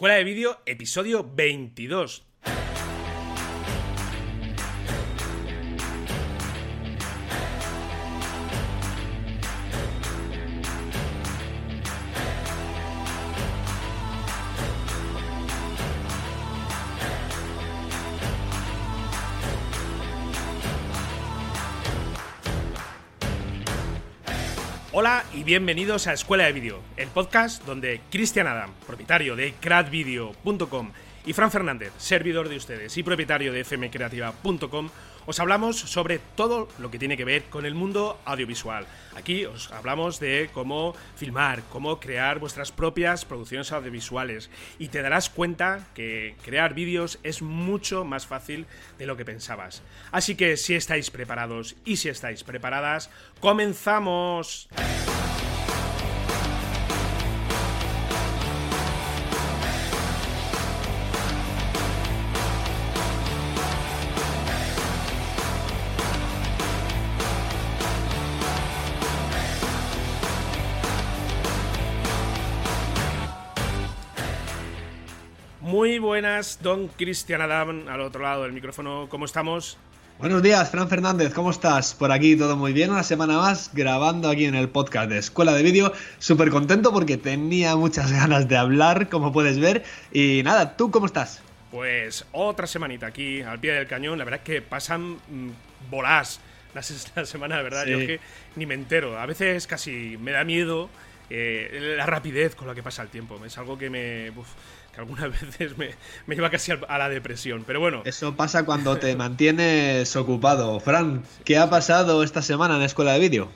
Escuela de Vídeo, episodio 22. Bienvenidos a Escuela de Vídeo, el podcast donde Cristian Adam, propietario de cradvideo.com, y Fran Fernández, servidor de ustedes y propietario de fmcreativa.com, os hablamos sobre todo lo que tiene que ver con el mundo audiovisual. Aquí os hablamos de cómo filmar, cómo crear vuestras propias producciones audiovisuales y te darás cuenta que crear vídeos es mucho más fácil de lo que pensabas. Así que si estáis preparados y si estáis preparadas, comenzamos. Buenas, don Cristian Adam, al otro lado del micrófono. ¿Cómo estamos? Buenos días, Fran Fernández, ¿cómo estás? Por aquí todo muy bien, una semana más grabando aquí en el podcast de Escuela de Vídeo. Súper contento porque tenía muchas ganas de hablar, como puedes ver. Y nada, ¿tú cómo estás? Pues otra semanita aquí al pie del cañón. La verdad es que pasan mm, volás las, la semana, de verdad. Yo que ni me entero. A veces casi me da miedo eh, la rapidez con la que pasa el tiempo. Es algo que me que algunas veces me, lleva casi a la depresión. Pero bueno. Eso pasa cuando te mantienes ocupado. Fran, ¿qué ha pasado esta semana en la escuela de vídeo?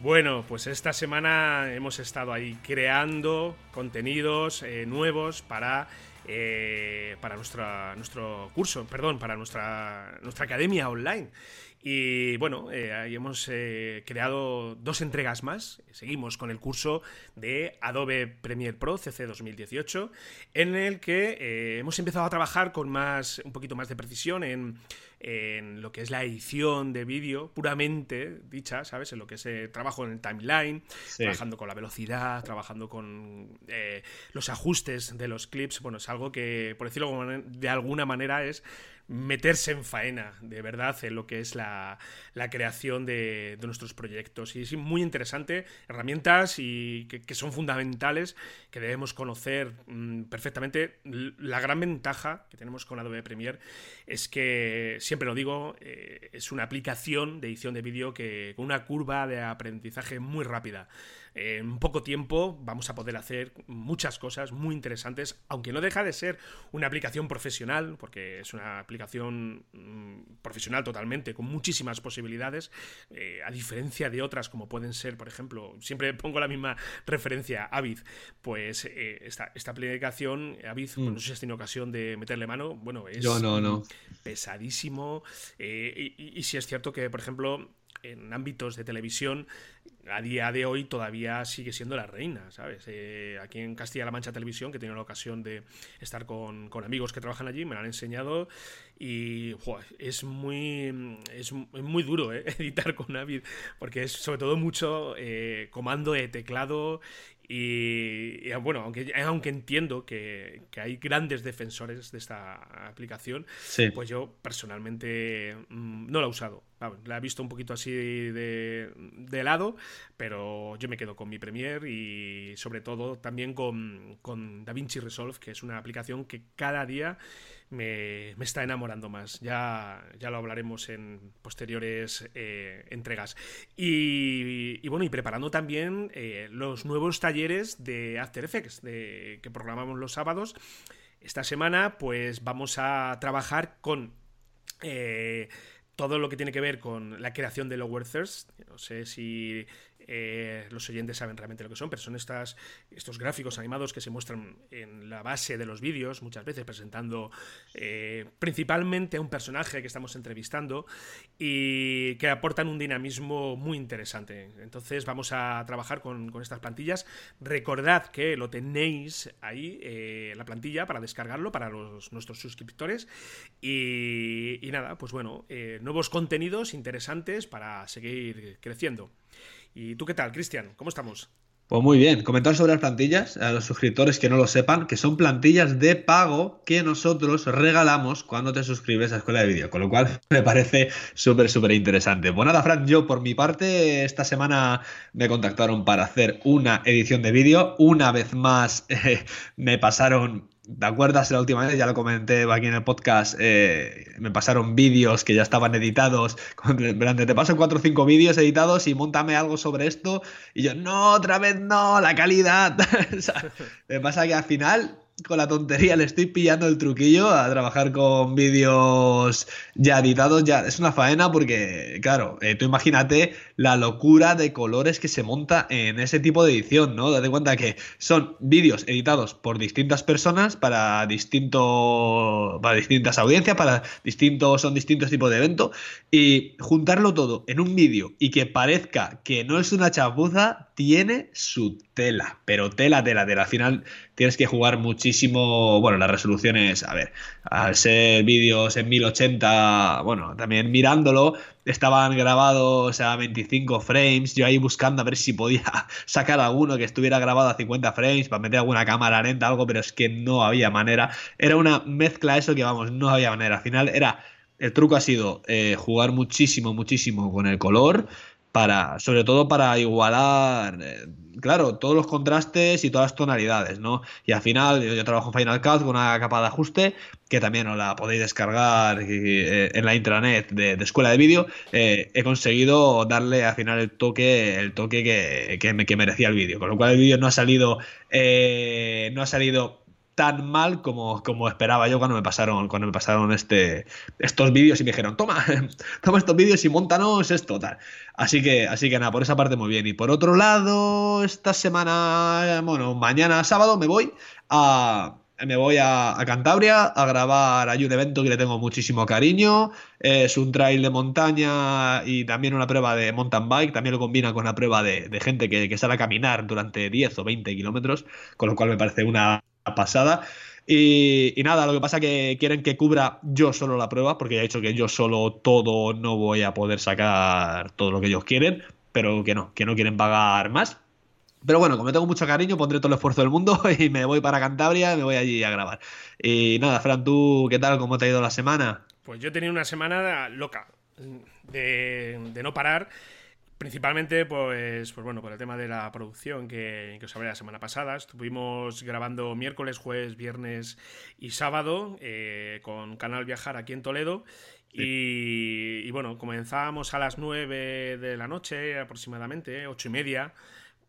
Bueno, pues esta semana hemos estado ahí creando contenidos eh, nuevos para eh, para nuestra, nuestro curso, perdón, para nuestra, nuestra academia online. Y bueno, eh, ahí hemos eh, creado dos entregas más. Seguimos con el curso de Adobe Premiere Pro CC 2018, en el que eh, hemos empezado a trabajar con más, un poquito más de precisión en, lo que es la edición de vídeo, puramente dicha, ¿sabes? En lo que es el trabajo en el timeline, trabajando con la velocidad, trabajando con los ajustes de los clips. Bueno, es algo que, por decirlo de alguna manera, es meterse en faena, de verdad, en lo que es la, creación de, nuestros proyectos. Y es muy interesante, herramientas y que, son fundamentales, que debemos conocer mm, perfectamente. La gran ventaja que tenemos con Adobe Premiere es que, siempre lo digo, eh, es una aplicación de edición de vídeo que con una curva de aprendizaje muy rápida. En poco tiempo vamos a poder hacer muchas cosas muy interesantes, aunque no deja de ser una aplicación profesional, porque es una aplicación mm, profesional totalmente, con muchísimas posibilidades, eh, a diferencia de otras como pueden ser, por ejemplo, siempre pongo la misma referencia, Avid, pues eh, esta, esta, aplicación, Avid, pues mm. no sé si has tenido ocasión de meterle mano, bueno, es Yo no, no. pesadísimo, eh, y si es cierto que, por ejemplo, en ámbitos de televisión a día de hoy todavía sigue siendo la reina, ¿sabes? Eh, aquí en Castilla-La Mancha Televisión, que he tenido la ocasión de estar con, amigos que trabajan allí, me lo han enseñado y es muy es muy duro ¿eh? editar con Avid, porque es sobre todo mucho eh, comando de teclado y, bueno, aunque, aunque entiendo que, hay grandes defensores de esta aplicación, pues yo personalmente mm, no la he usado. La he visto un poquito así de, de, lado, pero yo me quedo con mi Premiere y sobre todo también con, con DaVinci Resolve, que es una aplicación que cada día me, está enamorando más. Ya, ya lo hablaremos en posteriores eh, entregas. Y, bueno, y preparando también eh, los nuevos talleres de After Effects de, que programamos los sábados. Esta semana, pues vamos a trabajar con. Eh, todo lo que tiene que ver con la creación de Lower Thirst. No sé si eh, los oyentes saben realmente lo que son, pero son estas, estos gráficos animados que se muestran en la base de los vídeos, muchas veces presentando eh, principalmente a un personaje que estamos entrevistando y que aportan un dinamismo muy interesante. Entonces vamos a trabajar con, estas plantillas. Recordad que lo tenéis ahí, eh, la plantilla, para descargarlo para los, nuestros suscriptores. Y, y nada, pues bueno, nuevos contenidos interesantes para seguir creciendo. ¿Y tú qué tal, Cristian? ¿Cómo estamos? Pues muy bien, comentar sobre las plantillas, a los suscriptores que no lo sepan, que son plantillas de pago que nosotros regalamos cuando te suscribes a Escuela de Vídeo, con lo cual me parece súper, súper interesante. Pues nada, Fran, yo por mi parte esta semana me contactaron para hacer una edición de vídeo, una vez más eh, me pasaron ¿Te acuerdas la última vez? Ya lo comenté aquí en el podcast. Eh, me pasaron vídeos que ya estaban editados. Te paso cuatro o cinco vídeos editados y montame algo sobre esto. Y yo, no, otra vez no, la calidad. me pasa que al final con la tontería le estoy pillando el truquillo a trabajar con vídeos ya editados. Ya es una faena porque, claro, eh, tú imagínate la locura de colores que se monta en ese tipo de edición, ¿no? Date cuenta que son vídeos editados por distintas personas para distinto, para distintas audiencias, para distintos, son distintos tipos de evento y juntarlo todo en un vídeo y que parezca que no es una chapuza tiene su tela, pero tela, tela, tela. Al final tienes que jugar muchísimo. Bueno, las resoluciones, a ver, al ser vídeos en 1080, bueno, también mirándolo, estaban grabados a 25 frames. Yo ahí buscando a ver si podía sacar alguno que estuviera grabado a 50 frames para meter alguna cámara lenta, algo, pero es que no había manera. Era una mezcla, eso que vamos, no había manera. Al final era. El truco ha sido eh, jugar muchísimo, muchísimo con el color para, sobre todo para igualar, eh, claro, todos los contrastes y todas las tonalidades, ¿no? Y al final yo, trabajo en Final Cut con una capa de ajuste que también os la podéis descargar eh, en la intranet de, Escuela de Vídeo. Eh, he conseguido darle al final el toque, el toque que, que, que merecía el vídeo, con lo cual el vídeo no ha salido, no ha salido tan mal como, como esperaba yo cuando me pasaron, cuando me pasaron este, estos vídeos y me dijeron, toma, toma estos vídeos y montanos esto, tal. Así que, así que nada, por esa parte muy bien. Y por otro lado, esta semana, bueno, mañana sábado me voy a, me voy a, Cantabria a grabar hay un evento que le tengo muchísimo cariño. Es un trail de montaña y también una prueba de mountain bike. También lo combina con una prueba de, gente que, que, sale a caminar durante 10 o 20 kilómetros, con lo cual me parece una pasada. Y, nada, lo que pasa que quieren que cubra yo solo la prueba, porque ya he dicho que yo solo todo no voy a poder sacar todo lo que ellos quieren, pero que no, que no quieren pagar más. Pero bueno, como tengo mucho cariño, pondré todo el esfuerzo del mundo y me voy para Cantabria me voy allí a grabar. Y nada, Fran, ¿tú qué tal? ¿Cómo te ha ido la semana? Pues yo he tenido una semana loca, de, de no parar. Principalmente, pues, pues bueno, por el tema de la producción que, os hablé la semana pasada. Estuvimos grabando miércoles, jueves, viernes y sábado eh, con Canal Viajar aquí en Toledo. Y, bueno, comenzábamos a las 9 de la noche aproximadamente, ocho y media,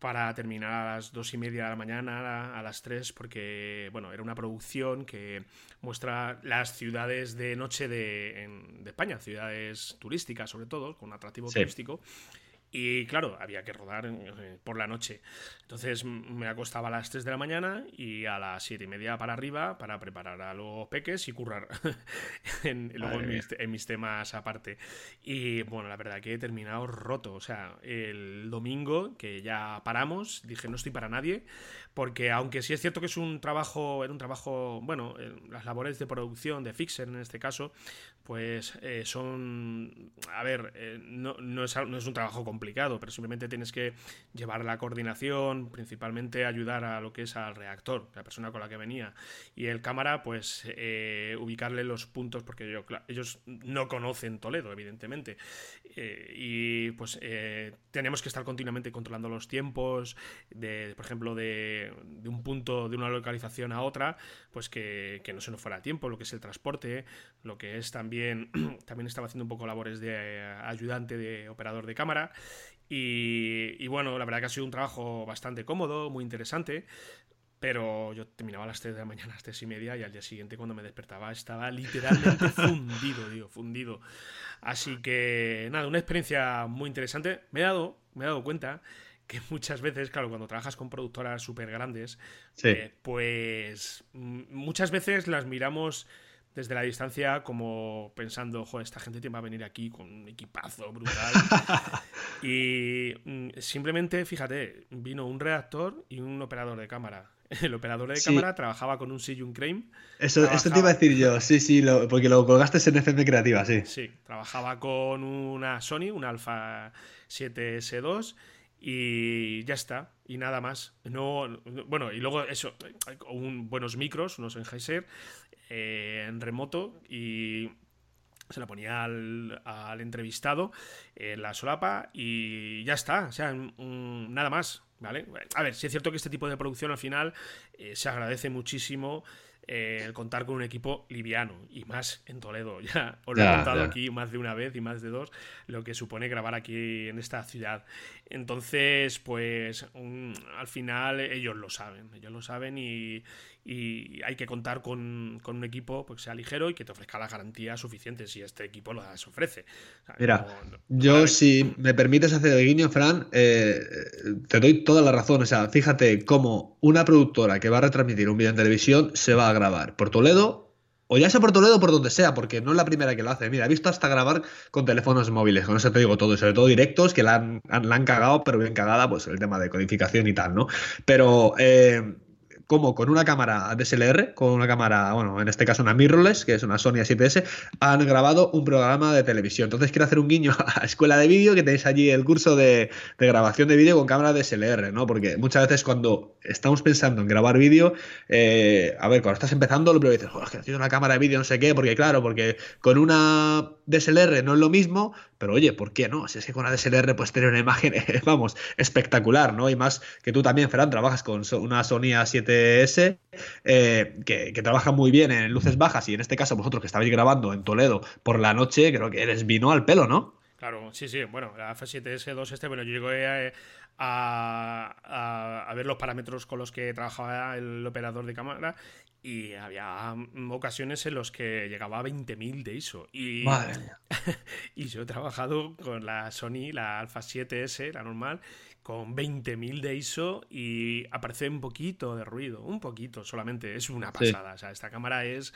para terminar a las dos y media de la mañana, a las 3, porque bueno, era una producción que muestra las ciudades de noche de, de España, ciudades turísticas sobre todo, con atractivo turístico. Y claro, había que rodar eh, por la noche. Entonces me acostaba a las 3 de la mañana y a las 7 y media para arriba para preparar a los peques y currar en, luego en mis, temas aparte. Y bueno, la verdad que he terminado roto. O sea, el domingo que ya paramos, dije no estoy para nadie, porque aunque sí es cierto que es un trabajo, era un trabajo, bueno, las labores de producción, de Fixer en este caso, pues eh, son, a ver, eh, no, no, es, no, es, un trabajo complicado, pero simplemente tienes que llevar la coordinación, principalmente ayudar a lo que es al reactor, la persona con la que venía, y el cámara, pues eh, ubicarle los puntos, porque yo, ellos no conocen Toledo, evidentemente, y pues tenemos que estar continuamente controlando los tiempos, de, por ejemplo, de, un punto, de una localización a otra, pues que, que no se nos fuera tiempo, lo que es el transporte, lo que es también también, estaba haciendo un poco labores de eh, ayudante de operador de cámara. Y, bueno, la verdad que ha sido un trabajo bastante cómodo, muy interesante. Pero yo terminaba a las 3 de la mañana, a las 3 y media, y al día siguiente, cuando me despertaba, estaba literalmente fundido, digo, fundido. Así que, nada, una experiencia muy interesante. Me he dado, me he dado cuenta que muchas veces, claro, cuando trabajas con productoras súper grandes, eh, pues muchas veces las miramos desde la distancia como pensando, joder, esta gente va a venir aquí con un equipazo brutal. y mm, simplemente, fíjate, vino un redactor y un operador de cámara. El operador de cámara trabajaba con un Sijun Crane. Eso, esto te iba a decir yo, sí, sí, porque lo colgaste en FM Creativa, sí. Sí, trabajaba con una Sony, una Alpha 7S2 y ya está, y nada más. No, bueno, y luego eso, un, buenos micros, unos Sennheiser eh, en remoto y se la ponía al, entrevistado en la solapa y ya está, o sea, nada más, ¿vale? A ver, si es cierto que este tipo de producción al final eh, se agradece muchísimo eh, el contar con un equipo liviano y más en Toledo. Ya os lo he contado aquí más de una vez y más de dos lo que supone grabar aquí en esta ciudad. Entonces, pues al final ellos lo saben, ellos lo saben y, y hay que contar con, un equipo pues, que sea ligero y que te ofrezca las garantías suficientes si este equipo las ofrece. Mira, yo si me permites hacer el guiño, Fran, eh, te doy toda la razón. O sea, fíjate cómo una productora que va a retransmitir un vídeo en televisión se va a grabar por Toledo o ya sea por Toledo o por donde sea, porque no es la primera que lo hace. Mira, he visto hasta grabar con teléfonos móviles, con eso te digo todo, y sobre todo directos, que la han, la han cagado, pero bien cagada, pues el tema de codificación y tal, ¿no? Pero eh, como con una cámara DSLR, con una cámara, bueno, en este caso una mirrorless, que es una Sony A7S, han grabado un programa de televisión. Entonces quiero hacer un guiño a la escuela de vídeo, que tenéis allí el curso de, grabación de vídeo con cámara DSLR, ¿no? Porque muchas veces cuando estamos pensando en grabar vídeo, eh, a ver, cuando estás empezando, lo primero dices, joder, que necesito una cámara de vídeo, no sé qué, porque claro, porque con una DSLR no es lo mismo, pero oye, ¿por qué no? Si es que con DSLR puedes tener una imagen, vamos, espectacular, ¿no? Y más que tú también, Ferran, trabajas con una Sony A7S eh, que, trabaja muy bien en luces bajas y en este caso vosotros que estabais grabando en Toledo por la noche, creo que eres vino al pelo, ¿no? Claro, sí, sí. Bueno, la F7S2 este, bueno, yo llegué a, a, ver los parámetros con los que trabajaba el operador de cámara y había ocasiones en los que llegaba a 20.000 de ISO. Y, y yo he trabajado con la Sony, la Alpha 7S, la normal, con 20.000 de ISO y aparece un poquito de ruido, un poquito solamente, es una pasada. O sea, esta cámara es,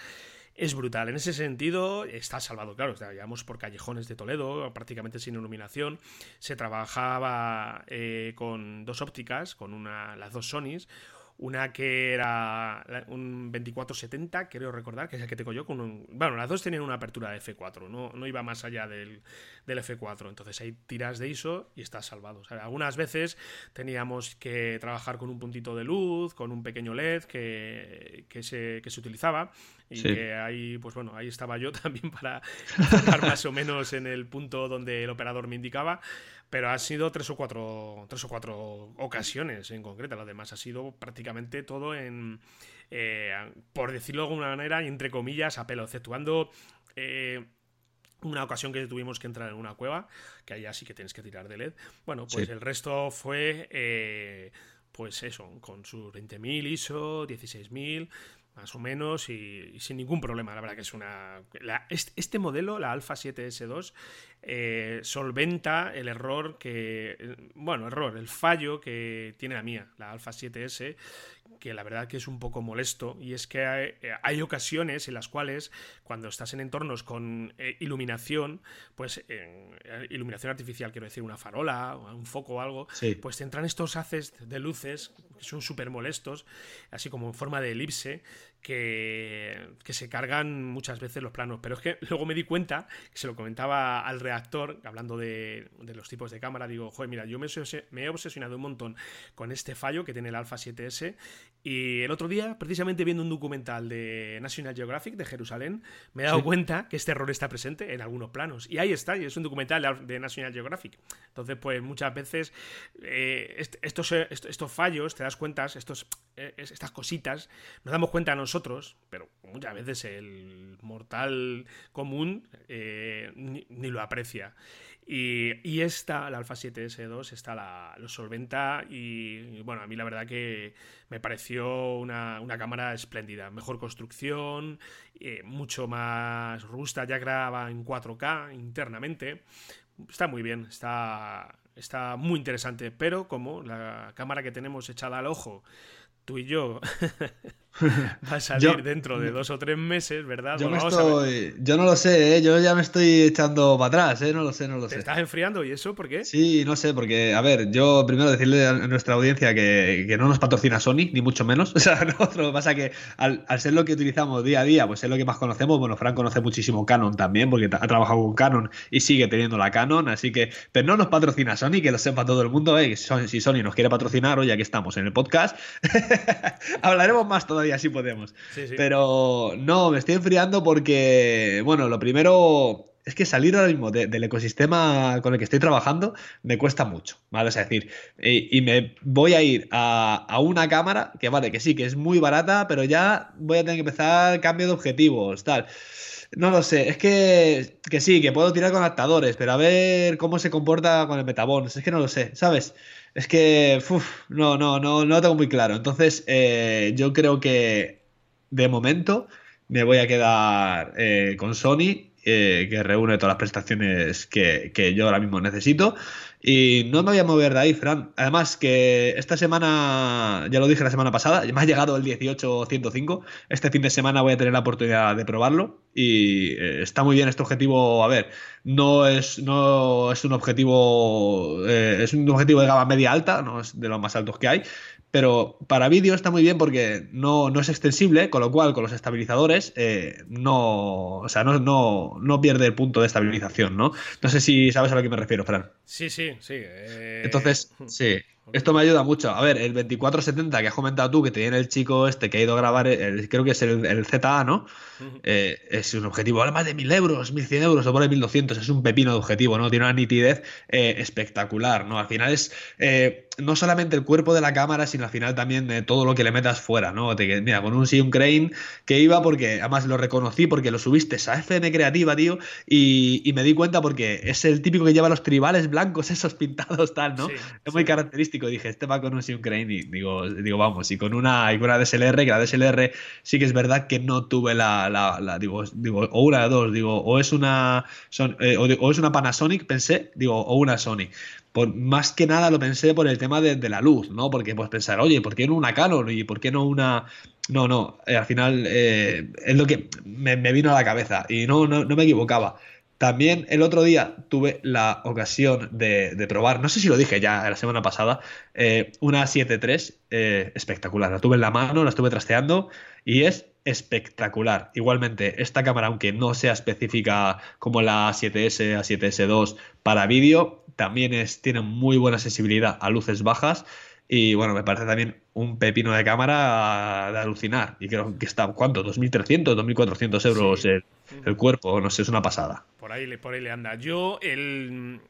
es brutal. En ese sentido, está salvado, claro, estábamos por callejones de Toledo, prácticamente sin iluminación. Se trabajaba eh, con dos ópticas, con una, las dos Sonys una que era un 2470, creo recordar, que es el que tengo yo. Con un, bueno, las dos tenían una apertura de F4, no, no iba más allá del, del, F4. Entonces ahí tiras de ISO y estás salvado. algunas veces teníamos que trabajar con un puntito de luz, con un pequeño LED que, que, se, que se utilizaba. Y que ahí, pues bueno, ahí estaba yo también para estar más o menos en el punto donde el operador me indicaba. Pero ha sido tres o cuatro, tres o cuatro ocasiones en concreto. Lo demás ha sido prácticamente todo en, eh, por decirlo de alguna manera, entre comillas, a pelo, exceptuando eh, una ocasión que tuvimos que entrar en una cueva, que allá sí que tienes que tirar de LED. Bueno, pues el resto fue, eh, pues eso, con sus 20.000 ISO, 16.000, más o menos y, sin ningún problema. La verdad que es una... este, modelo, la Alpha 7S2, eh, solventa el error que... Bueno, error, el fallo que tiene la mía, la Alpha 7S, que la verdad que es un poco molesto. Y es que hay, ocasiones en las cuales cuando estás en entornos con eh, iluminación, pues eh, iluminación artificial, quiero decir una farola o un foco o algo, pues te entran estos haces de luces que son súper molestos, así como en forma de elipse, que, que, se cargan muchas veces los planos. Pero es que luego me di cuenta, que se lo comentaba al reactor, hablando de, de los tipos de cámara, digo, joder, mira, yo me, me, he obsesionado un montón con este fallo que tiene el Alpha 7S y el otro día, precisamente viendo un documental de National Geographic de Jerusalén, me he dado cuenta que este error está presente en algunos planos. Y ahí está, y es un documental de National Geographic. Entonces, pues muchas veces eh, estos, estos, fallos, te das cuenta, estos, eh, estas cositas, nos damos cuenta nosotros, pero muchas veces el mortal común eh, ni, lo aprecia. Y, esta, la Alpha 7S2, esta la, lo solventa y, bueno, a mí la verdad que me pareció una, cámara espléndida. Mejor construcción, eh, mucho más robusta, ya graba en 4K internamente. Está muy bien, está, está muy interesante, pero como la cámara que tenemos echada al ojo, tú y yo, Va a salir dentro de dos o tres meses, ¿verdad? Yo, yo no lo sé, ¿eh? yo ya me estoy echando para atrás, ¿eh? no lo sé, no lo sé. ¿Te estás enfriando y eso por qué? Sí, no sé, porque, a ver, yo primero decirle a nuestra audiencia que, que no nos patrocina Sony, ni mucho menos. O sea, nosotros, lo que pasa que al, al, ser lo que utilizamos día a día, pues es lo que más conocemos. Bueno, Fran conoce muchísimo Canon también, porque ha trabajado con Canon y sigue teniendo la Canon, así que, pero no nos patrocina Sony, que lo sepa todo el mundo, ¿eh? Si Sony nos quiere patrocinar, o ya que estamos en el podcast, hablaremos más todavía si podemos. Pero no, me estoy enfriando porque, bueno, lo primero es que salir ahora mismo del ecosistema con el que estoy trabajando me cuesta mucho, ¿vale? Es decir, y, me voy a ir a, una cámara que, vale, que sí, que es muy barata, pero ya voy a tener que empezar cambio de objetivos, tal. No lo sé, es que, que sí, que puedo tirar con adaptadores, pero a ver cómo se comporta con el Metabons, es que no lo sé, ¿sabes? Es que, no, no, no, no lo tengo muy claro. Entonces, eh, yo creo que de momento me voy a quedar eh, con Sony, eh, que reúne todas las prestaciones que, que, yo ahora mismo necesito. Y no me voy a mover de ahí, Fran. Además, que esta semana, ya lo dije la semana pasada, me ha llegado el 18-105. Este fin de semana voy a tener la oportunidad de probarlo. Y eh, está muy bien este objetivo. A ver, no es, no es un objetivo. es un objetivo de gama media alta, no es de los más altos que hay. Pero para vídeo está muy bien porque no, no, es extensible, con lo cual con los estabilizadores eh, no, o sea, no, no, no, pierde el punto de estabilización, ¿no? No sé si sabes a lo que me refiero, Fran. Sí, sí, sí. Eh, Entonces, sí. Esto me ayuda mucho. A ver, el 2470 que has comentado tú, que tiene el chico este que ha ido a grabar, creo que es el, ZA, ¿no? Eh, es un objetivo, vale más de 1000 euros, 1100 euros o por ahí 1200. Es un pepino de objetivo, ¿no? Tiene una nitidez eh, espectacular, ¿no? Al final es eh, no solamente el cuerpo de la cámara, sino al final también todo lo que le metas fuera, ¿no? Te, mira, con un Sion Crane que iba porque, además lo reconocí porque lo subiste a FM Creativa, tío, y, me di cuenta porque es el típico que lleva los tribales blancos, esos pintados, tal, ¿no? es muy característico dije, este va con un y digo, digo, vamos, y con una, y con una DSLR, que la DSLR sí que es verdad que no tuve la, la, digo, digo, o una de dos, digo, o es una, son, eh, o, es una Panasonic, pensé, digo, o una Sony. Por, más que nada lo pensé por el tema de, la luz, ¿no? Porque pues pensar, oye, ¿por qué no una Canon? ¿Y por qué no una...? No, no, eh, al final eh, es lo que me, me, vino a la cabeza y no, no, no me equivocaba. También el otro día tuve la ocasión de, probar, no sé si lo dije ya la semana pasada, eh, una 7.3 eh, espectacular. La tuve en la mano, la estuve trasteando y es espectacular. Igualmente, esta cámara, aunque no sea específica como la 7S, a 7S2 para vídeo, también es, tiene muy buena sensibilidad a luces bajas. Y bueno, me parece también un pepino de cámara de alucinar. Y creo que está, ¿cuánto? ¿2.300, 2.400 euros el, el cuerpo, no sé, es una pasada. Por ahí, por ahí le anda. Yo, el,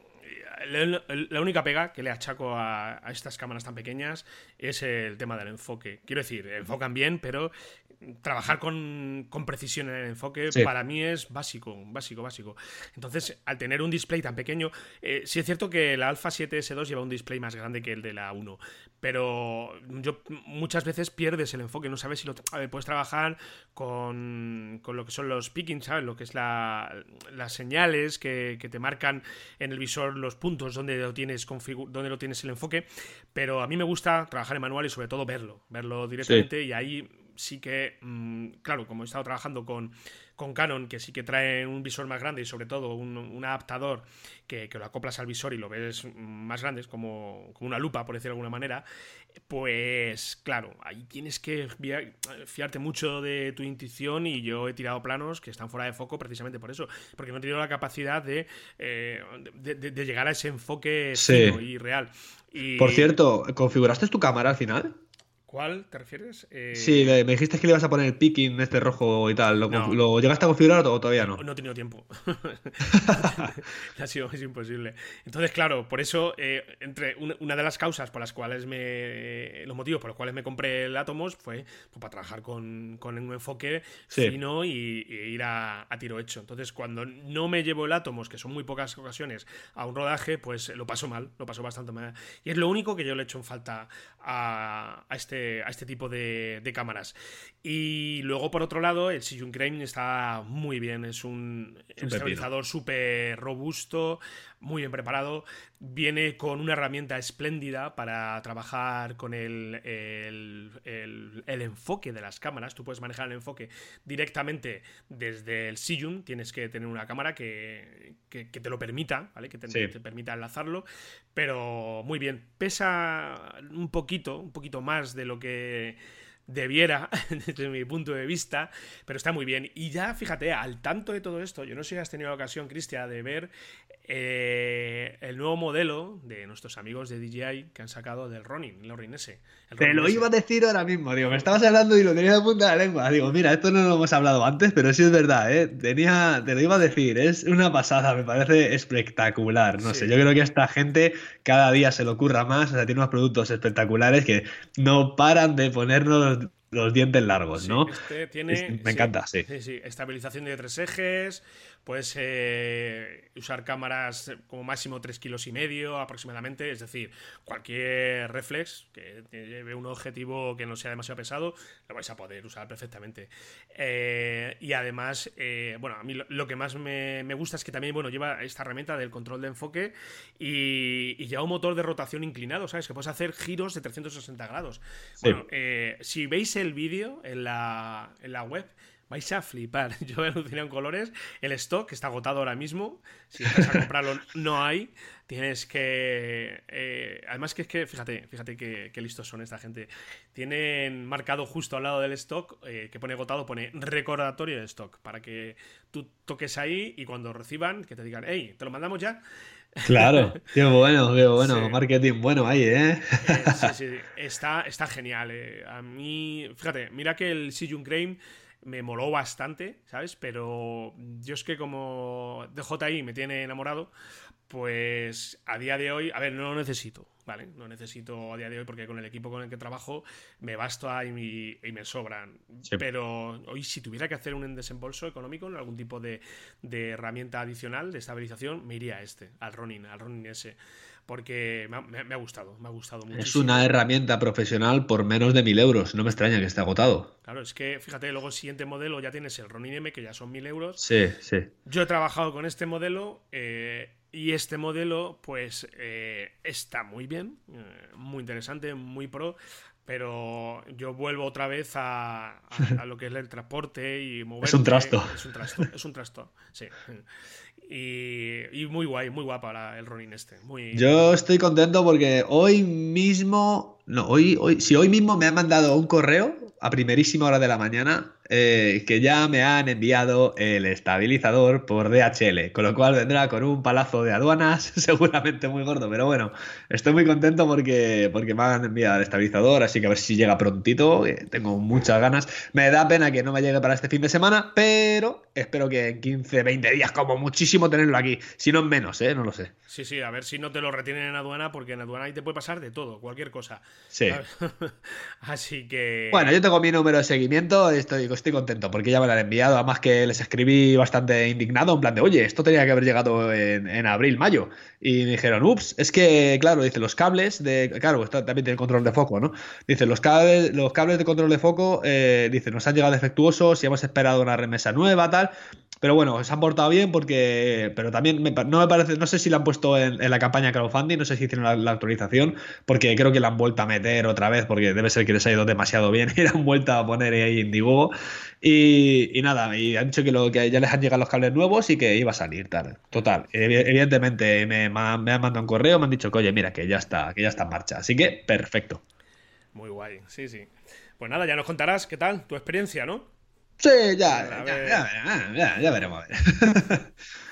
la única pega que le achaco a, estas cámaras tan pequeñas es el tema del enfoque. Quiero decir, enfocan bien, pero trabajar con, precisión en el enfoque para mí es básico, básico, básico. Entonces, al tener un display tan pequeño, eh, sí es cierto que la Alpha 7S2 lleva un display más grande que el de la 1, pero yo muchas veces pierdes el enfoque, no sabes si lo puedes trabajar con, lo que son los pickings, ¿sabes? Lo que es la, las señales que, te marcan en el visor los puntos donde lo tienes donde lo tienes el enfoque, pero a mí me gusta trabajar en manual y sobre todo verlo, verlo directamente y ahí sí que, mm, claro, como he estado trabajando con, con, Canon, que sí que trae un visor más grande y sobre todo un, adaptador que, lo acoplas al visor y lo ves más grande, es como, como, una lupa, por decirlo de alguna manera, pues claro, ahí tienes que fiarte mucho de tu intuición y yo he tirado planos que están fuera de foco precisamente por eso, porque no he tenido la capacidad de, eh, de, llegar a ese enfoque y real. Y... Por cierto, ¿configuraste tu cámara al final? ¿Cuál te refieres? Eh... Sí, me dijiste que le ibas a poner el picking este rojo y tal. ¿Lo, llegaste a configurar o todavía no? No, he tenido tiempo. ha sido es imposible. Entonces, claro, por eso, eh, entre una, de las causas por las cuales me. Los motivos por los cuales me compré el Atomos fue pues, para trabajar con, con un enfoque fino y, ir a, tiro hecho. Entonces, cuando no me llevo el Atomos, que son muy pocas ocasiones, a un rodaje, pues lo paso mal, lo paso bastante mal. Y es lo único que yo le he hecho en falta a, a este este, a este tipo de, cámaras. Y luego, por otro lado, el Sijun Crane está muy bien. Es un estabilizador súper robusto, muy bien preparado. Viene con una herramienta espléndida para trabajar con el, el, enfoque de las cámaras. Tú puedes manejar el enfoque directamente desde el Sijun. Tienes que tener una cámara que, te lo permita, ¿vale? Que te, te, permita enlazarlo. Pero muy bien. Pesa un poquito, un poquito más de lo que debiera, desde mi punto de vista, pero está muy bien. Y ya, fíjate, al tanto de todo esto, yo no sé si has tenido la ocasión, Cristian, de ver eh, el nuevo modelo de nuestros amigos de DJI que han sacado del Ronin, el Ronin S. Te lo iba a decir ahora mismo, digo, me estabas hablando y lo tenía de punta de la lengua. Digo, mira, esto no lo hemos hablado antes, pero sí es verdad, ¿eh? Tenía, te lo iba a decir, es una pasada, me parece espectacular. No sé, yo creo que a esta gente cada día se le ocurra más, o sea, tiene unos productos espectaculares que no paran de ponernos los dientes largos, ¿no? Este tiene, me encanta, sí. Sí, sí. Estabilización de tres ejes, puedes eh, usar cámaras como máximo 3 kilos y medio aproximadamente, es decir, cualquier reflex que lleve un objetivo que no sea demasiado pesado, lo vais a poder usar perfectamente. Eh, y además, eh, bueno, a mí lo, que más me, gusta es que también, bueno, lleva esta herramienta del control de enfoque y, y lleva un motor de rotación inclinado, ¿sabes? Que puedes hacer giros de 360 grados. Bueno, si veis el vídeo en la, en la web, vais a flipar. Yo he alucinado en colores. El stock está agotado ahora mismo. Si vas a comprarlo, no hay. Tienes que. Eh, además, que es que, fíjate, fíjate qué, listos son esta gente. Tienen marcado justo al lado del stock, eh, que pone agotado, pone recordatorio de stock. Para que tú toques ahí y cuando reciban, que te digan, hey, ¿te lo mandamos ya? Claro, qué bueno, qué bueno, marketing bueno ahí, ¿eh? eh sí, sí, está, está genial. A mí, fíjate, mira que el Sijun Crane me moló bastante, ¿sabes? Pero yo es que como DJI me tiene enamorado, pues a día de hoy, a ver, no lo necesito, ¿vale? No necesito a día de hoy porque con el equipo con el que trabajo me basta y me, y me sobran. Pero hoy si tuviera que hacer un desembolso económico en algún tipo de, de, herramienta adicional de estabilización, me iría a este, al Ronin, al Ronin S porque me ha, gustado, me ha gustado mucho. Es una herramienta profesional por menos de mil euros, no me extraña que esté agotado. Claro, es que fíjate, luego el siguiente modelo ya tienes el Ronin M, que ya son mil euros. Sí, sí. Yo he trabajado con este modelo eh, y este modelo, pues, eh, está muy bien, eh, muy interesante, muy pro pero yo vuelvo otra vez a, lo que es el transporte y mover. Es un trasto. Es un trasto, es un trasto, sí. Y, muy guay, muy guapa el Ronin este. Yo estoy contento porque hoy mismo, no, hoy, hoy, si hoy mismo me han mandado un correo a primerísima hora de la mañana eh, que ya me han enviado el estabilizador por DHL, con lo cual vendrá con un palazo de aduanas, seguramente muy gordo, pero bueno, estoy muy contento porque, porque me han enviado el estabilizador, así que a ver si llega prontito, tengo muchas ganas. Me da pena que no me llegue para este fin de semana, pero espero que en 15, 20 días como muchísimo tenerlo aquí, si no en menos, ¿eh? no lo sé. Sí, sí, a ver si no te lo retienen en aduana, porque en aduana ahí te puede pasar de todo, cualquier cosa. Sí. así que... Bueno, yo tengo mi número de seguimiento, estoy estoy contento porque ya me lo han enviado. Además que les escribí bastante indignado, en plan de, oye, esto tenía que haber llegado en, abril, mayo. Y me dijeron, ups, es que, claro, dice, los cables de. Claro, esto también tiene control de foco, ¿no? Dice, los cables, los cables de control de foco, eh, dice, nos han llegado defectuosos y hemos esperado una remesa nueva, tal. Pero bueno, se han portado bien porque. Pero también no me parece. No sé si la han puesto en, la campaña crowdfunding, no sé si hicieron la, actualización, porque creo que la han vuelto a meter otra vez, porque debe ser que les ha ido demasiado bien y la han vuelto a poner ahí Indiegogo. Y, y nada, y han dicho que, lo, que ya les han llegado los cables nuevos y que iba a salir, tal. Total. Evidentemente me, me han mandado un correo, me han dicho que, oye, mira, que ya está, que ya está en marcha. Así que, perfecto. Muy guay, sí, sí. Pues nada, ya nos contarás qué tal tu experiencia, ¿no? Sí, ya, ya, ya, veremos.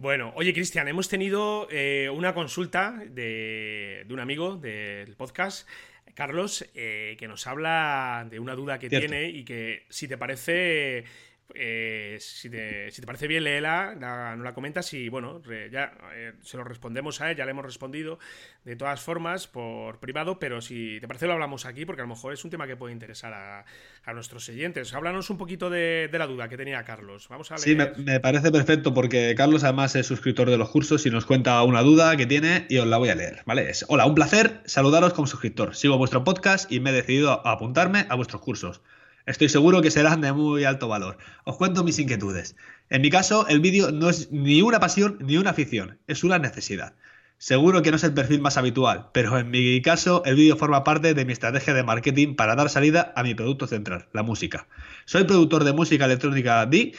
Bueno, oye Cristian, hemos tenido eh, una consulta de, un amigo del podcast, Carlos, eh, que nos habla de una duda que tiene y que si te parece eh, si, te, parece bien, léela, la, no la comentas y bueno, ya eh, se lo respondemos a él, ya le hemos respondido de todas formas por privado, pero si te parece lo hablamos aquí porque a lo mejor es un tema que puede interesar a, nuestros oyentes. Háblanos un poquito de, la duda que tenía Carlos. Vamos a Sí, me, parece perfecto porque Carlos además es suscriptor de los cursos y nos cuenta una duda que tiene y os la voy a leer, ¿vale? Es, hola, un placer saludaros como suscriptor. Sigo vuestro podcast y me he decidido a apuntarme a vuestros cursos. Estoy seguro que serán de muy alto valor. Os cuento mis inquietudes. En mi caso, el vídeo no es ni una pasión ni una afición, es una necesidad. Seguro que no es el perfil más habitual, pero en mi caso el vídeo forma parte de mi estrategia de marketing para dar salida a mi producto central, la música. Soy productor de música electrónica D